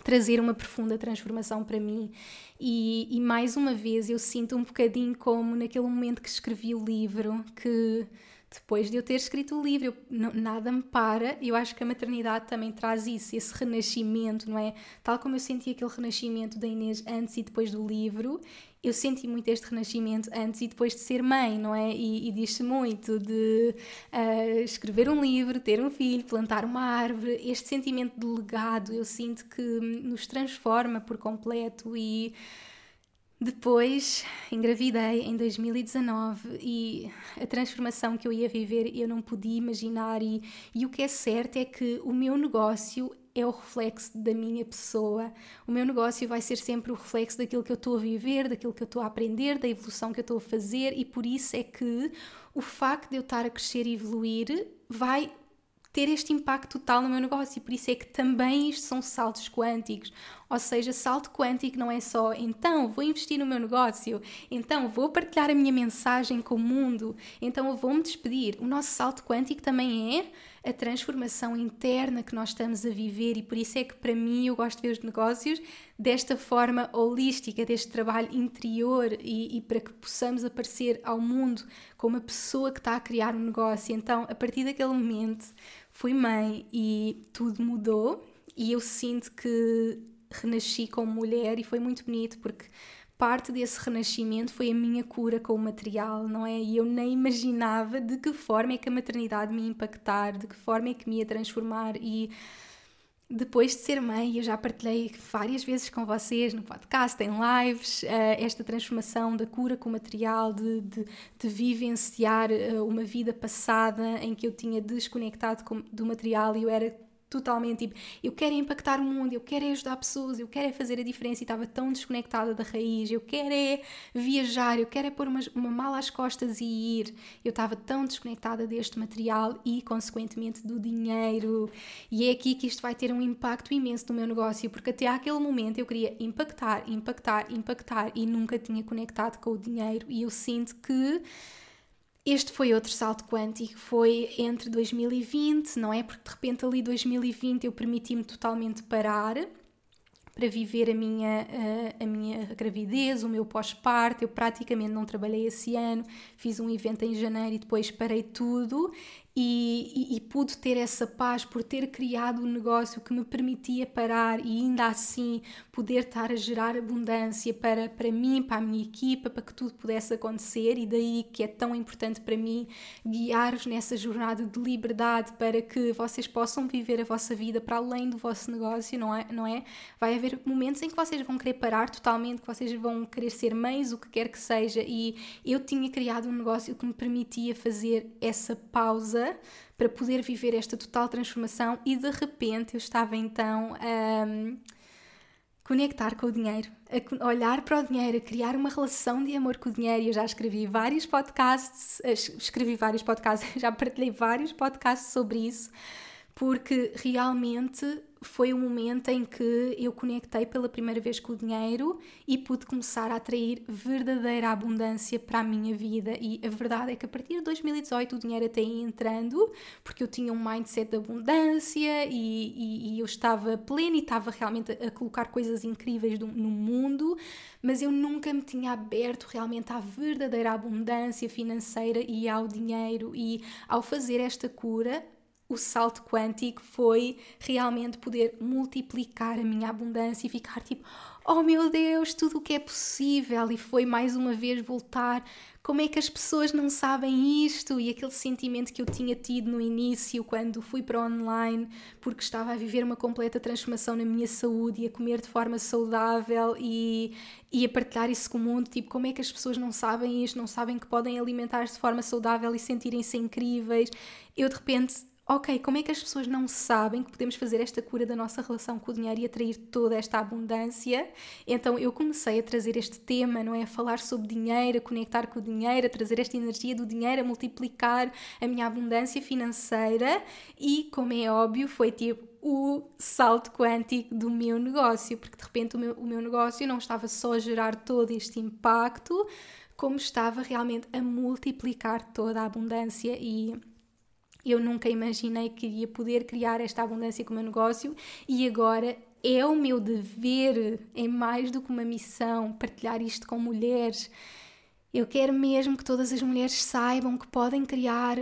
trazer uma profunda transformação para mim. E, e mais uma vez eu sinto um bocadinho como naquele momento que escrevi o livro, que depois de eu ter escrito o livro, eu, nada me para. Eu acho que a maternidade também traz isso, esse renascimento, não é? Tal como eu senti aquele renascimento da Inês antes e depois do livro, eu senti muito este renascimento antes e depois de ser mãe, não é? E, e diz-se muito de uh, escrever um livro, ter um filho, plantar uma árvore. Este sentimento de legado eu sinto que nos transforma por completo e depois engravidei em 2019 e a transformação que eu ia viver eu não podia imaginar. E, e o que é certo é que o meu negócio é o reflexo da minha pessoa. O meu negócio vai ser sempre o reflexo daquilo que eu estou a viver, daquilo que eu estou a aprender, da evolução que eu estou a fazer, e por isso é que o facto de eu estar a crescer e evoluir vai ter este impacto total no meu negócio. E por isso é que também isto são saltos quânticos. Ou seja, salto quântico não é só então vou investir no meu negócio, então vou partilhar a minha mensagem com o mundo, então eu vou me despedir. O nosso salto quântico também é a transformação interna que nós estamos a viver e por isso é que para mim eu gosto de ver os negócios desta forma holística, deste trabalho interior e, e para que possamos aparecer ao mundo como uma pessoa que está a criar um negócio. Então, a partir daquele momento, fui mãe e tudo mudou e eu sinto que renasci como mulher e foi muito bonito porque parte desse renascimento foi a minha cura com o material, não é? E eu nem imaginava de que forma é que a maternidade me ia impactar, de que forma é que me ia transformar e depois de ser mãe, eu já partilhei várias vezes com vocês no podcast, em lives, eh, esta transformação da cura com o material, de, de, de vivenciar eh, uma vida passada em que eu tinha desconectado do material e eu era totalmente tipo, eu quero impactar o mundo, eu quero ajudar pessoas, eu quero é fazer a diferença e estava tão desconectada da raiz, eu quero é viajar, eu quero é pôr uma, uma mala às costas e ir. Eu estava tão desconectada deste material e, consequentemente, do dinheiro. E é aqui que isto vai ter um impacto imenso no meu negócio, porque até aquele momento eu queria impactar, impactar, impactar e nunca tinha conectado com o dinheiro. E eu sinto que este foi outro salto quântico, foi entre 2020, não é? Porque de repente ali 2020 eu permiti-me totalmente parar para viver a minha, a, a minha gravidez, o meu pós-parto. Eu praticamente não trabalhei esse ano, fiz um evento em janeiro e depois parei tudo e, e, e, pude ter essa paz por ter criado um negócio que me permitia parar e ainda assim poder estar a gerar abundância para, para mim, para a minha equipa, para que tudo pudesse acontecer e daí que é tão importante para mim guiar-vos nessa jornada de liberdade para que vocês possam viver a vossa vida para além do vosso negócio, não é? Não é? Vai haver momentos em que vocês vão querer parar totalmente, que vocês vão querer ser mães, o que quer que seja e eu tinha criado um negócio que me permitia fazer essa pausa para poder viver esta total transformação e de repente eu estava então a um, conectar com o dinheiro, a olhar para o dinheiro, a criar uma relação de amor com o dinheiro. Eu já escrevi vários podcasts, escrevi vários podcasts, [laughs] já partilhei vários podcasts sobre isso, porque realmente foi o momento em que eu conectei pela primeira vez com o dinheiro e pude começar a atrair verdadeira abundância para a minha vida. E a verdade é que a partir de 2018 o dinheiro até ia entrando, porque eu tinha um mindset de abundância e, e, e eu estava plena e estava realmente a, colocar coisas incríveis no mundo, mas eu nunca me tinha aberto realmente à verdadeira abundância financeira e ao dinheiro. E ao fazer esta cura, o salto quântico foi realmente poder multiplicar a minha abundância e ficar tipo, oh meu Deus, tudo o que é possível. E foi mais uma vez voltar. Como é que as pessoas não sabem isto? E aquele sentimento que eu tinha tido no início, quando fui para online, porque estava a viver uma completa transformação na minha saúde e a comer de forma saudável e, e a partilhar isso com o mundo. Tipo, como é que as pessoas não sabem isto? Não sabem que podem alimentar-se de forma saudável e sentirem-se incríveis? Eu de repente ok, como é que as pessoas não sabem que podemos fazer esta cura da nossa relação com o dinheiro e atrair toda esta abundância? Então eu comecei a trazer este tema, não é? A falar sobre dinheiro, a conectar com o dinheiro, a trazer esta energia do dinheiro, a multiplicar a minha abundância financeira e, como é óbvio, foi tipo o salto quântico do meu negócio, porque de repente o meu, o meu negócio não estava só a gerar todo este impacto, como estava realmente a multiplicar toda a abundância e eu nunca imaginei que iria poder criar esta abundância com o meu negócio e agora é o meu dever, é mais do que uma missão, partilhar isto com mulheres. Eu quero mesmo que todas as mulheres saibam que podem criar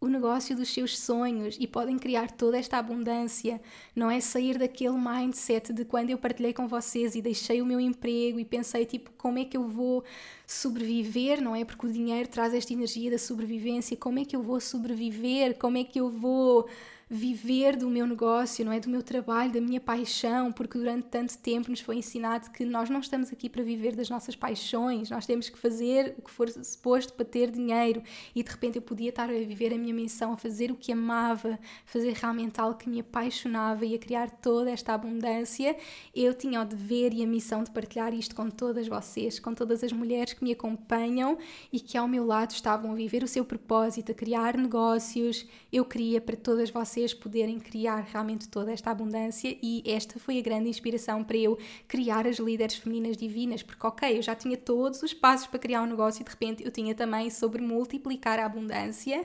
o negócio dos seus sonhos e podem criar toda esta abundância. Não é sair daquele mindset de quando eu partilhei com vocês e deixei o meu emprego e pensei tipo como é que eu vou sobreviver, não é? Porque o dinheiro traz esta energia da sobrevivência. Como é que eu vou sobreviver? Como é que eu vou viver do meu negócio, não é? Do meu trabalho, da minha paixão, porque durante tanto tempo nos foi ensinado que nós não estamos aqui para viver das nossas paixões, nós temos que fazer o que for suposto para ter dinheiro e de repente eu podia estar a viver a minha missão, a fazer o que amava, fazer realmente algo que me apaixonava e a criar toda esta abundância. Eu tinha o dever e a missão de partilhar isto com todas vocês, com todas as mulheres que me acompanham e que ao meu lado estavam a viver o seu propósito, a criar negócios. Eu queria para todas vocês vocês poderem criar realmente toda esta abundância e esta foi a grande inspiração para eu criar as líderes femininas divinas, porque ok, eu já tinha todos os passos para criar um negócio e de repente eu tinha também sobre multiplicar a abundância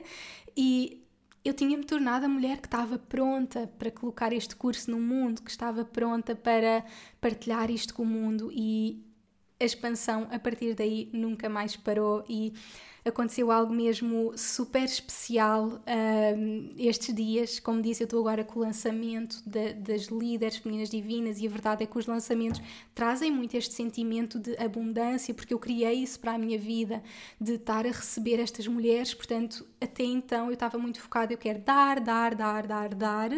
e eu tinha-me tornado a mulher que estava pronta para colocar este curso no mundo, que estava pronta para partilhar isto com o mundo e a expansão a partir daí nunca mais parou e aconteceu algo mesmo super especial estes dias. Como disse, eu estou agora com o lançamento de, das líderes femininas divinas e a verdade é que os lançamentos trazem muito este sentimento de abundância, porque eu criei isso para a minha vida, de estar a receber estas mulheres. Portanto, até então eu estava muito focada, eu quero dar, dar, dar, dar, dar,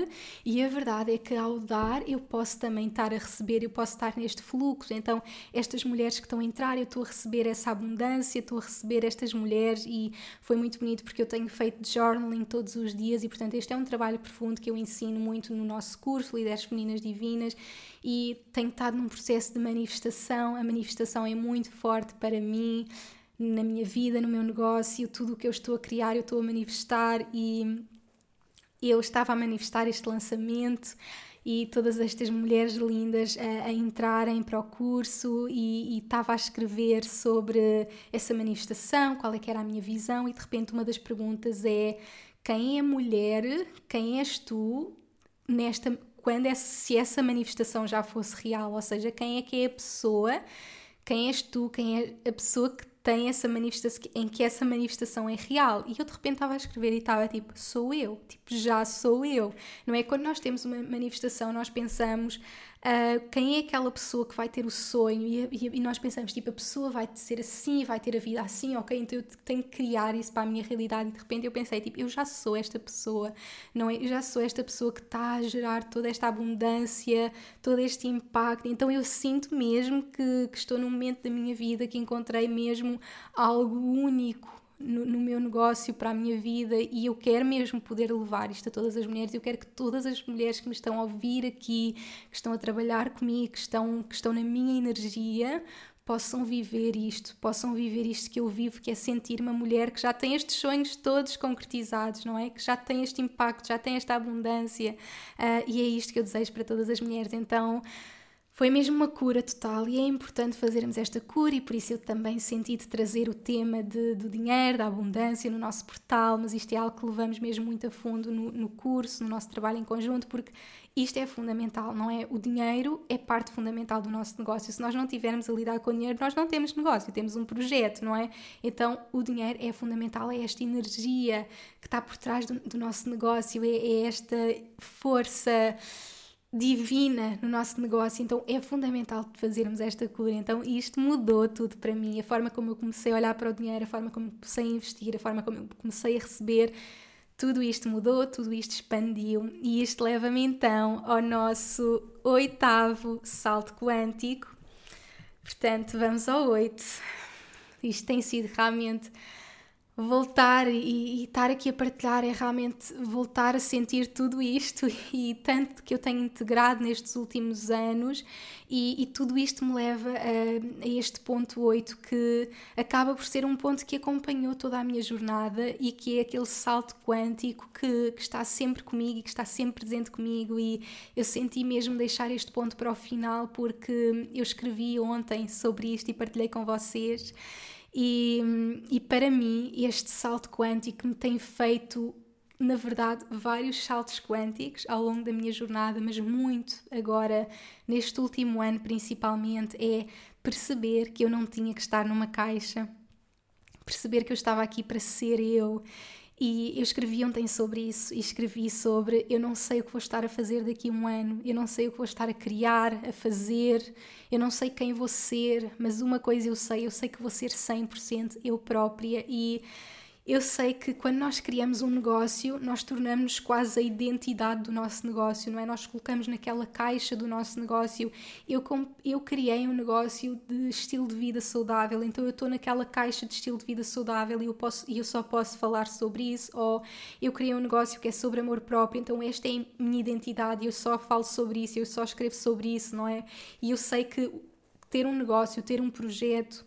e a verdade é que ao dar eu posso também estar a receber, eu posso estar neste fluxo. Então, estas mulheres que estão a entrar, eu estou a receber essa abundância, estou a receber estas mulheres e foi muito bonito porque eu tenho feito journaling todos os dias e, portanto, este é um trabalho profundo que eu ensino muito no nosso curso, Líderes Femininas Divinas, e tenho estado num processo de manifestação. A manifestação é muito forte para mim na minha vida, no meu negócio, tudo o que eu estou a criar, eu estou a manifestar e eu estava a manifestar este lançamento e todas estas mulheres lindas a, a entrarem para o curso e, e, estava a escrever sobre essa manifestação, qual é que era a minha visão e de repente uma das perguntas é quem é mulher, quem és tu nesta quando essa, se essa manifestação já fosse real, ou seja, quem é que é a pessoa, quem és tu, quem é a pessoa que tem essa manifestação, em que essa manifestação é real. E eu de repente estava a escrever e estava tipo, sou eu, tipo, já sou eu. Não é? Quando nós temos uma manifestação, nós pensamos, Uh, quem é aquela pessoa que vai ter o sonho? E, e, e, nós pensamos, tipo, a pessoa vai ser assim, vai ter a vida assim, ok, então eu tenho que criar isso para a minha realidade. E de repente eu pensei, tipo, eu já sou esta pessoa, não é? Eu já sou esta pessoa que está a gerar toda esta abundância, todo este impacto, então eu sinto mesmo que, que estou num momento da minha vida que encontrei mesmo algo único no, no, meu negócio, para a minha vida e eu quero mesmo poder levar isto a todas as mulheres. Eu quero que todas as mulheres que me estão a ouvir aqui, que estão a trabalhar comigo, que estão, que estão na minha energia, possam viver isto, possam viver isto que eu vivo, que é sentir uma mulher que já tem estes sonhos todos concretizados, não é? Que já tem este impacto, já tem esta abundância uh, e é isto que eu desejo para todas as mulheres. Então, foi mesmo uma cura total e é importante fazermos esta cura e por isso eu também senti de trazer o tema de, do dinheiro, da abundância no nosso portal, mas isto é algo que levamos mesmo muito a fundo no, no curso, no nosso trabalho em conjunto, porque isto é fundamental, não é? O dinheiro é parte fundamental do nosso negócio. Se nós não tivermos a lidar com o dinheiro, nós não temos negócio, temos um projeto, não é? Então o dinheiro é fundamental, é esta energia que está por trás do, do nosso negócio, é, é esta força divina no nosso negócio, então é fundamental fazermos esta cura. Então isto mudou tudo para mim, a forma como eu comecei a olhar para o dinheiro, a forma como comecei a investir, a forma como eu comecei a receber, tudo isto mudou, tudo isto expandiu e isto leva-me então ao nosso oitavo salto quântico. Portanto, vamos ao oito. Isto tem sido realmente voltar e, e, estar aqui a partilhar é realmente voltar a sentir tudo isto [laughs] e tanto que eu tenho integrado nestes últimos anos. E, e tudo isto me leva a, a, este ponto 8 que acaba por ser um ponto que acompanhou toda a minha jornada e que é aquele salto quântico que, que está sempre comigo e que está sempre presente comigo. E eu senti mesmo deixar este ponto para o final porque eu escrevi ontem sobre isto e partilhei com vocês e, e para mim, este salto quântico me tem feito, na verdade, vários saltos quânticos ao longo da minha jornada, mas muito agora, neste último ano principalmente, é perceber que eu não tinha que estar numa caixa, perceber que eu estava aqui para ser eu e eu escrevi ontem sobre isso e escrevi sobre eu não sei o que vou estar a fazer daqui a um ano, eu não sei o que vou estar a criar, a fazer, eu não sei quem vou ser, mas uma coisa eu sei, eu sei que vou ser 100% eu própria e eu sei que quando nós criamos um negócio, nós tornamos quase a identidade do nosso negócio, não é? Nós colocamos naquela caixa do nosso negócio. Eu, eu criei um negócio de estilo de vida saudável, então eu estou naquela caixa de estilo de vida saudável e eu, posso, eu só posso falar sobre isso. Ou eu criei um negócio que é sobre amor próprio, então esta é a minha identidade e eu só falo sobre isso, eu só escrevo sobre isso, não é? E eu sei que ter um negócio, ter um projeto,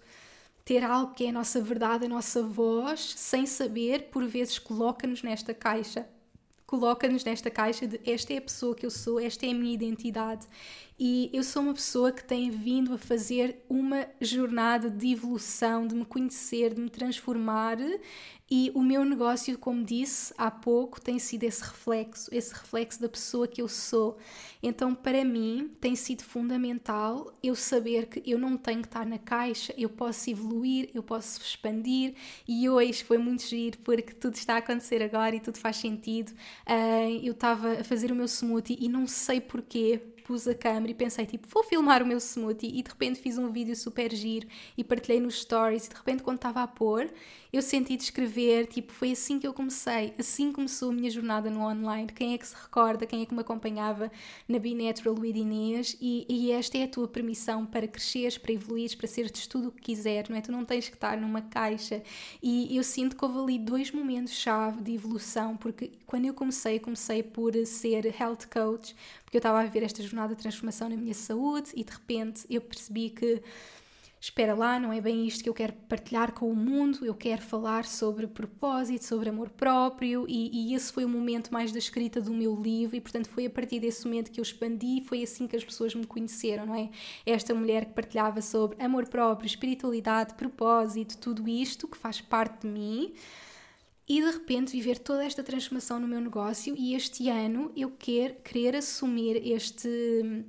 ter algo que é a nossa verdade, a nossa voz, sem saber, por vezes coloca-nos nesta caixa. Coloca-nos nesta caixa de esta é a pessoa que eu sou, esta é a minha identidade. E eu sou uma pessoa que tem vindo a fazer uma jornada de evolução, de me conhecer, de me transformar e o meu negócio, como disse há pouco, tem sido esse reflexo, esse reflexo da pessoa que eu sou. Então, para mim, tem sido fundamental eu saber que eu não tenho que estar na caixa, eu posso evoluir, eu posso expandir. E hoje foi muito giro porque tudo está a acontecer agora e tudo faz sentido. Uh, eu estava a fazer o meu smoothie e não sei porquê, pus a câmera e pensei, tipo, vou filmar o meu smoothie e de repente fiz um vídeo super giro e partilhei nos stories e de repente quando estava a pôr, eu senti de escrever, tipo, foi assim que eu comecei, assim começou a minha jornada no online. Quem é que se recorda, quem é que me acompanhava na Be with Inês e, e esta é a tua permissão para cresceres, para evoluires, para seres tudo o que quiser, não é? Tu não tens que estar numa caixa e eu sinto que houve ali dois momentos-chave de evolução, porque quando eu comecei, comecei por ser health coach, porque eu estava a viver esta jornada de transformação na minha saúde e de repente eu percebi que espera lá, não é bem isto que eu quero partilhar com o mundo, eu quero falar sobre propósito, sobre amor próprio, e, e, esse foi o momento mais da escrita do meu livro, e portanto foi a partir desse momento que eu expandi, foi assim que as pessoas me conheceram, não é? Esta mulher que partilhava sobre amor próprio, espiritualidade, propósito, tudo isto que faz parte de mim. E de repente viver toda esta transformação no meu negócio, e este ano eu quero querer assumir este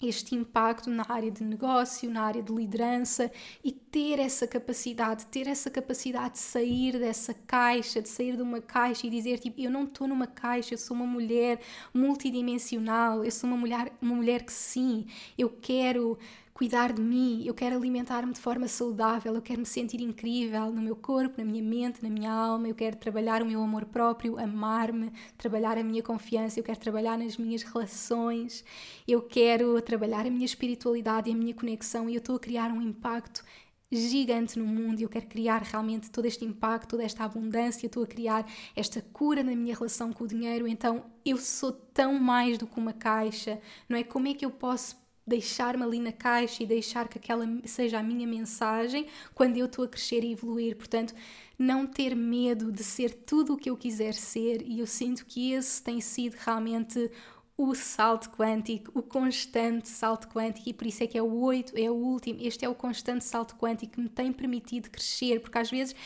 este impacto na área de negócio, na área de liderança e ter essa capacidade, ter essa capacidade de sair dessa caixa, de sair de uma caixa e dizer tipo, eu não estou numa caixa, eu sou uma mulher multidimensional, eu sou uma mulher, uma mulher que sim, eu quero cuidar de mim, eu quero alimentar-me de forma saudável, eu quero me sentir incrível no meu corpo, na minha mente, na minha alma, eu quero trabalhar o meu amor próprio, amar-me, trabalhar a minha confiança, eu quero trabalhar nas minhas relações, eu quero trabalhar a minha espiritualidade e a minha conexão e eu estou a criar um impacto gigante no mundo e eu quero criar realmente todo este impacto, toda esta abundância, estou a criar esta cura na minha relação com o dinheiro, então eu sou tão mais do que uma caixa, não é? Como é que eu posso deixar-me ali na caixa e deixar que aquela seja a minha mensagem quando eu estou a crescer e evoluir. Portanto, não ter medo de ser tudo o que eu quiser ser, e eu sinto que esse tem sido realmente o salto quântico, o constante salto quântico, e por isso é que é o 8, é o último. Este é o constante salto quântico que me tem permitido crescer, porque às vezes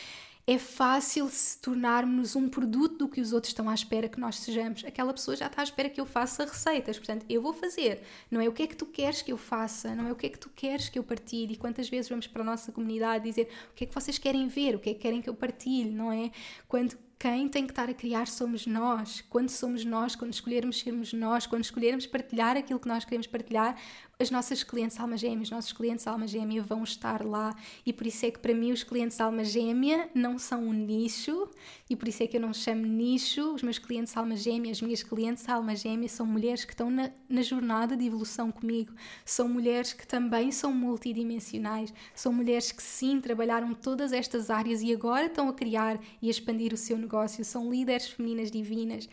é fácil se tornarmos um produto do que os outros estão à espera que nós sejamos. Aquela pessoa já está à espera que eu faça receitas, portanto, eu vou fazer. Não é o que é que tu queres que eu faça, não é o que é que tu queres que eu partilhe. E quantas vezes vamos para a nossa comunidade dizer o que é que vocês querem ver, o que é que querem que eu partilhe, não é? Quando quem tem que estar a criar somos nós. Quando somos nós, quando escolhermos sermos nós, quando escolhermos partilhar aquilo que nós queremos partilhar, as nossas clientes alma gêmea, os nossos clientes alma gêmea vão estar lá e por isso é que para mim os clientes alma gêmea não são um nicho e por isso é que eu não chamo nicho. Os meus clientes alma gêmea, as minhas clientes alma gêmea são mulheres que estão na, na jornada de evolução comigo, são mulheres que também são multidimensionais, são mulheres que sim trabalharam todas estas áreas e agora estão a criar e a expandir o seu negócio, são líderes femininas divinas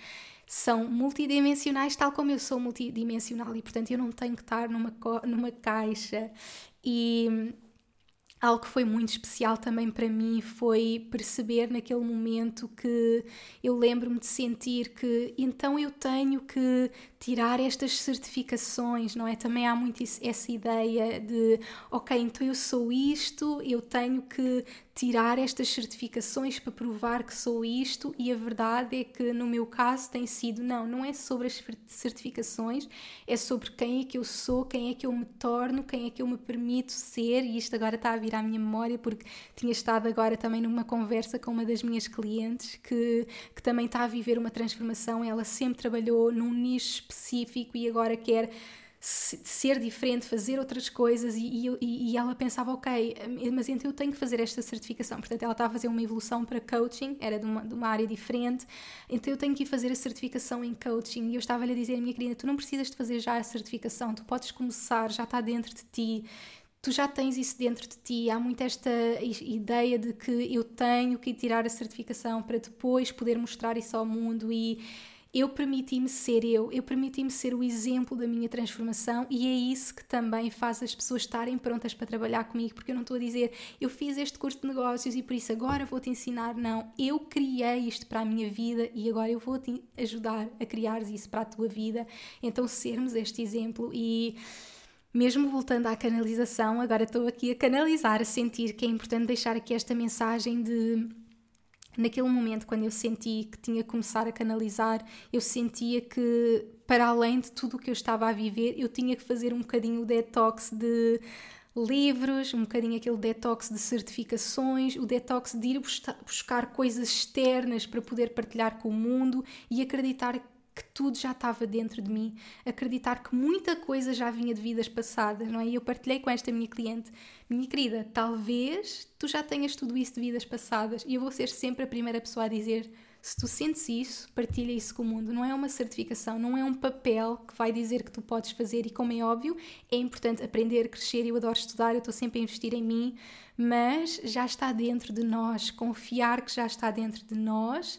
são multidimensionais, tal como eu sou multidimensional, e portanto eu não tenho que estar numa, numa caixa. E algo que foi muito especial também para mim foi perceber naquele momento que eu lembro-me de sentir que então eu tenho que tirar estas certificações, não é? Também há muito essa ideia de, ok, então eu sou isto, eu tenho que tirar estas certificações para provar que sou isto, e a verdade é que no meu caso tem sido, não, não é sobre as certificações, é sobre quem é que eu sou, quem é que eu me torno, quem é que eu me permito ser, e isto agora está a vir à minha memória porque tinha estado agora também numa conversa com uma das minhas clientes que, que também está a viver uma transformação, ela sempre trabalhou num nicho específico e agora quer ser diferente, fazer outras coisas e, e, e, ela pensava, ok, mas então eu tenho que fazer esta certificação. Portanto, ela estava a fazer uma evolução para coaching, era de uma, de uma área diferente, então eu tenho que ir fazer a certificação em coaching. E eu estava-lhe a dizer, minha querida, tu não precisas de fazer já a certificação, tu podes começar, já está dentro de ti. Tu já tens isso dentro de ti. Há muito esta ideia de que eu tenho que tirar a certificação para depois poder mostrar isso ao mundo e eu permiti-me ser eu, eu permiti-me ser o exemplo da minha transformação e é isso que também faz as pessoas estarem prontas para trabalhar comigo, porque eu não estou a dizer eu fiz este curso de negócios e por isso agora vou-te ensinar, não, eu criei isto para a minha vida e agora eu vou-te ajudar a criar isso para a tua vida, então sermos este exemplo e mesmo voltando à canalização, agora estou aqui a canalizar, a sentir que é importante deixar aqui esta mensagem de naquele momento, quando eu senti que tinha que começar a canalizar, eu sentia que, para além de tudo o que eu estava a viver, eu tinha que fazer um bocadinho o detox de livros, um bocadinho aquele detox de certificações, o detox de ir buscar coisas externas para poder partilhar com o mundo e acreditar que tudo já estava dentro de mim, acreditar que muita coisa já vinha de vidas passadas, não é? E eu partilhei com esta minha cliente, minha querida, talvez tu já tenhas tudo isso de vidas passadas e eu vou ser sempre a primeira pessoa a dizer se tu sentes isso, partilha isso com o mundo. Não é uma certificação, não é um papel que vai dizer que tu podes fazer, e como é óbvio, é importante aprender, crescer. Eu adoro estudar, eu estou sempre a investir em mim, mas já está dentro de nós, confiar que já está dentro de nós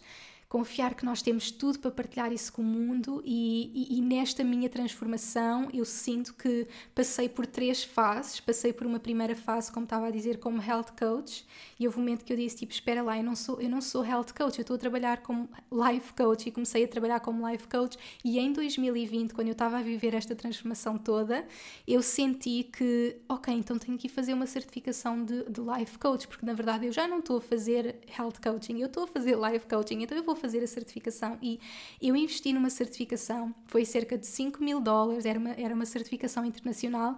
confiar que nós temos tudo para partilhar isso com o mundo e, e, e, nesta minha transformação eu sinto que passei por três fases. Passei por uma primeira fase, como estava a dizer, como health coach e houve um momento que eu disse tipo, espera lá, eu não sou, eu não sou health coach, eu estou a trabalhar como life coach e comecei a trabalhar como life coach e em 2020, quando eu estava a viver esta transformação toda, eu senti que, ok, então tenho que fazer uma certificação de, de life coach, porque na verdade eu já não estou a fazer health coaching, eu estou a fazer life coaching, então eu vou fazer a certificação e eu investi numa certificação, foi cerca de 5 mil dólares, era uma, era uma certificação internacional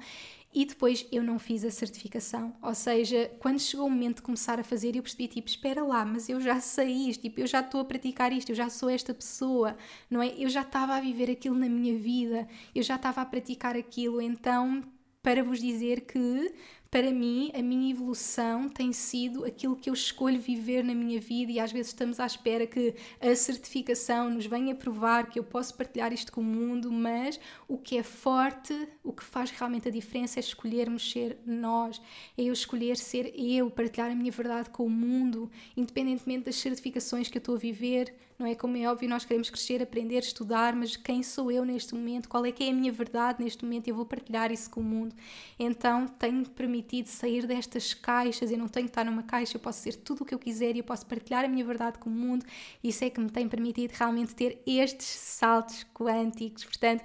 e depois eu não fiz a certificação. Ou seja, quando chegou o momento de começar a fazer, eu percebi, tipo, espera lá, mas eu já sei isto, tipo, eu já estou a praticar isto, eu já sou esta pessoa, não é? Eu já estava a viver aquilo na minha vida, eu já estava a praticar aquilo, então para vos dizer que para mim, a minha evolução tem sido aquilo que eu escolho viver na minha vida e às vezes estamos à espera que a certificação nos venha provar que eu posso partilhar isto com o mundo, mas o que é forte, o que faz realmente a diferença é escolhermos ser nós, é eu escolher ser eu, partilhar a minha verdade com o mundo, independentemente das certificações que eu estou a viver, não é? Como é óbvio, nós queremos crescer, aprender, estudar, mas quem sou eu neste momento? Qual é que é a minha verdade neste momento? Eu vou partilhar isso com o mundo. Então, tenho permitido sair destas caixas. Eu não tenho que estar numa caixa, eu posso ser tudo o que eu quiser e eu posso partilhar a minha verdade com o mundo. Isso é que me tem permitido realmente ter estes saltos quânticos. Portanto,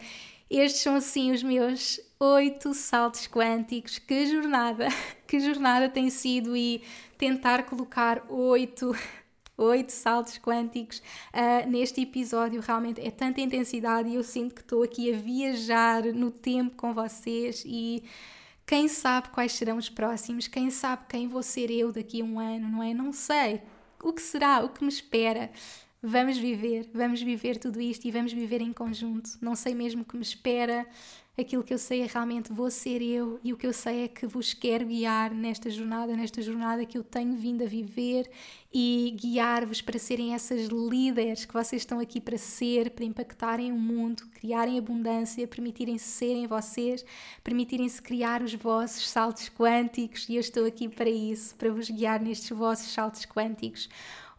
estes são assim os meus oito saltos quânticos. Que jornada, [laughs] que jornada tem sido e tentar colocar oito oito saltos quânticos uh, neste episódio. Realmente é tanta intensidade e eu sinto que estou aqui a viajar no tempo com vocês e quem sabe quais serão os próximos, quem sabe quem vou ser eu daqui a um ano, não é? Não sei. O que será? O que me espera? Vamos viver, vamos viver tudo isto e vamos viver em conjunto. Não sei mesmo o que me espera, aquilo que eu sei é realmente vou ser eu e o que eu sei é que vos quero guiar nesta jornada, nesta jornada que eu tenho vindo a viver e guiar-vos para serem essas líderes que vocês estão aqui para ser, para impactarem o mundo, criarem abundância, permitirem-se serem vocês, permitirem-se criar os vossos saltos quânticos e eu estou aqui para isso, para vos guiar nestes vossos saltos quânticos.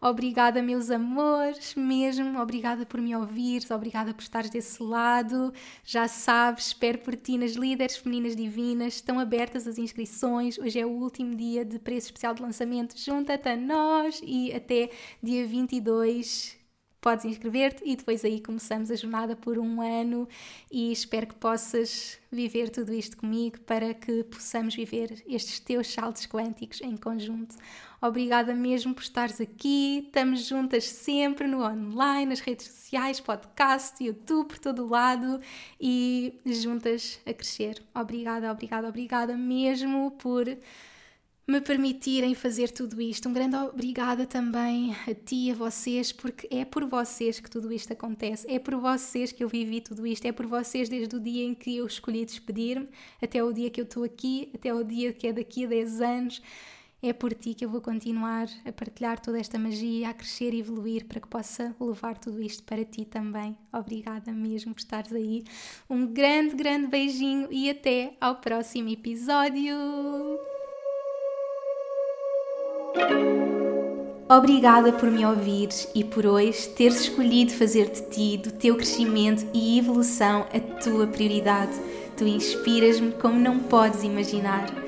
Obrigada, meus amores, mesmo. Obrigada por me ouvires, obrigada por estares desse lado. Já sabes, espero por ti nas Líderes Femininas Divinas. Estão abertas as inscrições. Hoje é o último dia de preço especial de lançamento. Junta-te a nós e até dia 22 podes inscrever-te e depois aí começamos a jornada por um ano e espero que possas viver tudo isto comigo para que possamos viver estes teus saltos quânticos em conjunto. Obrigada mesmo por estares aqui. Estamos juntas sempre no online, nas redes sociais, podcast, YouTube, por todo o lado e juntas a crescer. Obrigada, obrigada, obrigada mesmo por me permitirem fazer tudo isto. Um grande obrigada também a ti a vocês, porque é por vocês que tudo isto acontece, é por vocês que eu vivi tudo isto, é por vocês desde o dia em que eu escolhi despedir-me até o dia que eu estou aqui, até o dia que é daqui a 10 anos. É por ti que eu vou continuar a partilhar toda esta magia, a crescer e evoluir para que possa levar tudo isto para ti também. Obrigada mesmo por estares aí. Um grande, grande beijinho e até ao próximo episódio. Obrigada por me ouvires e por hoje teres escolhido fazer de ti, do teu crescimento e evolução, a tua prioridade. Tu inspiras-me como não podes imaginar.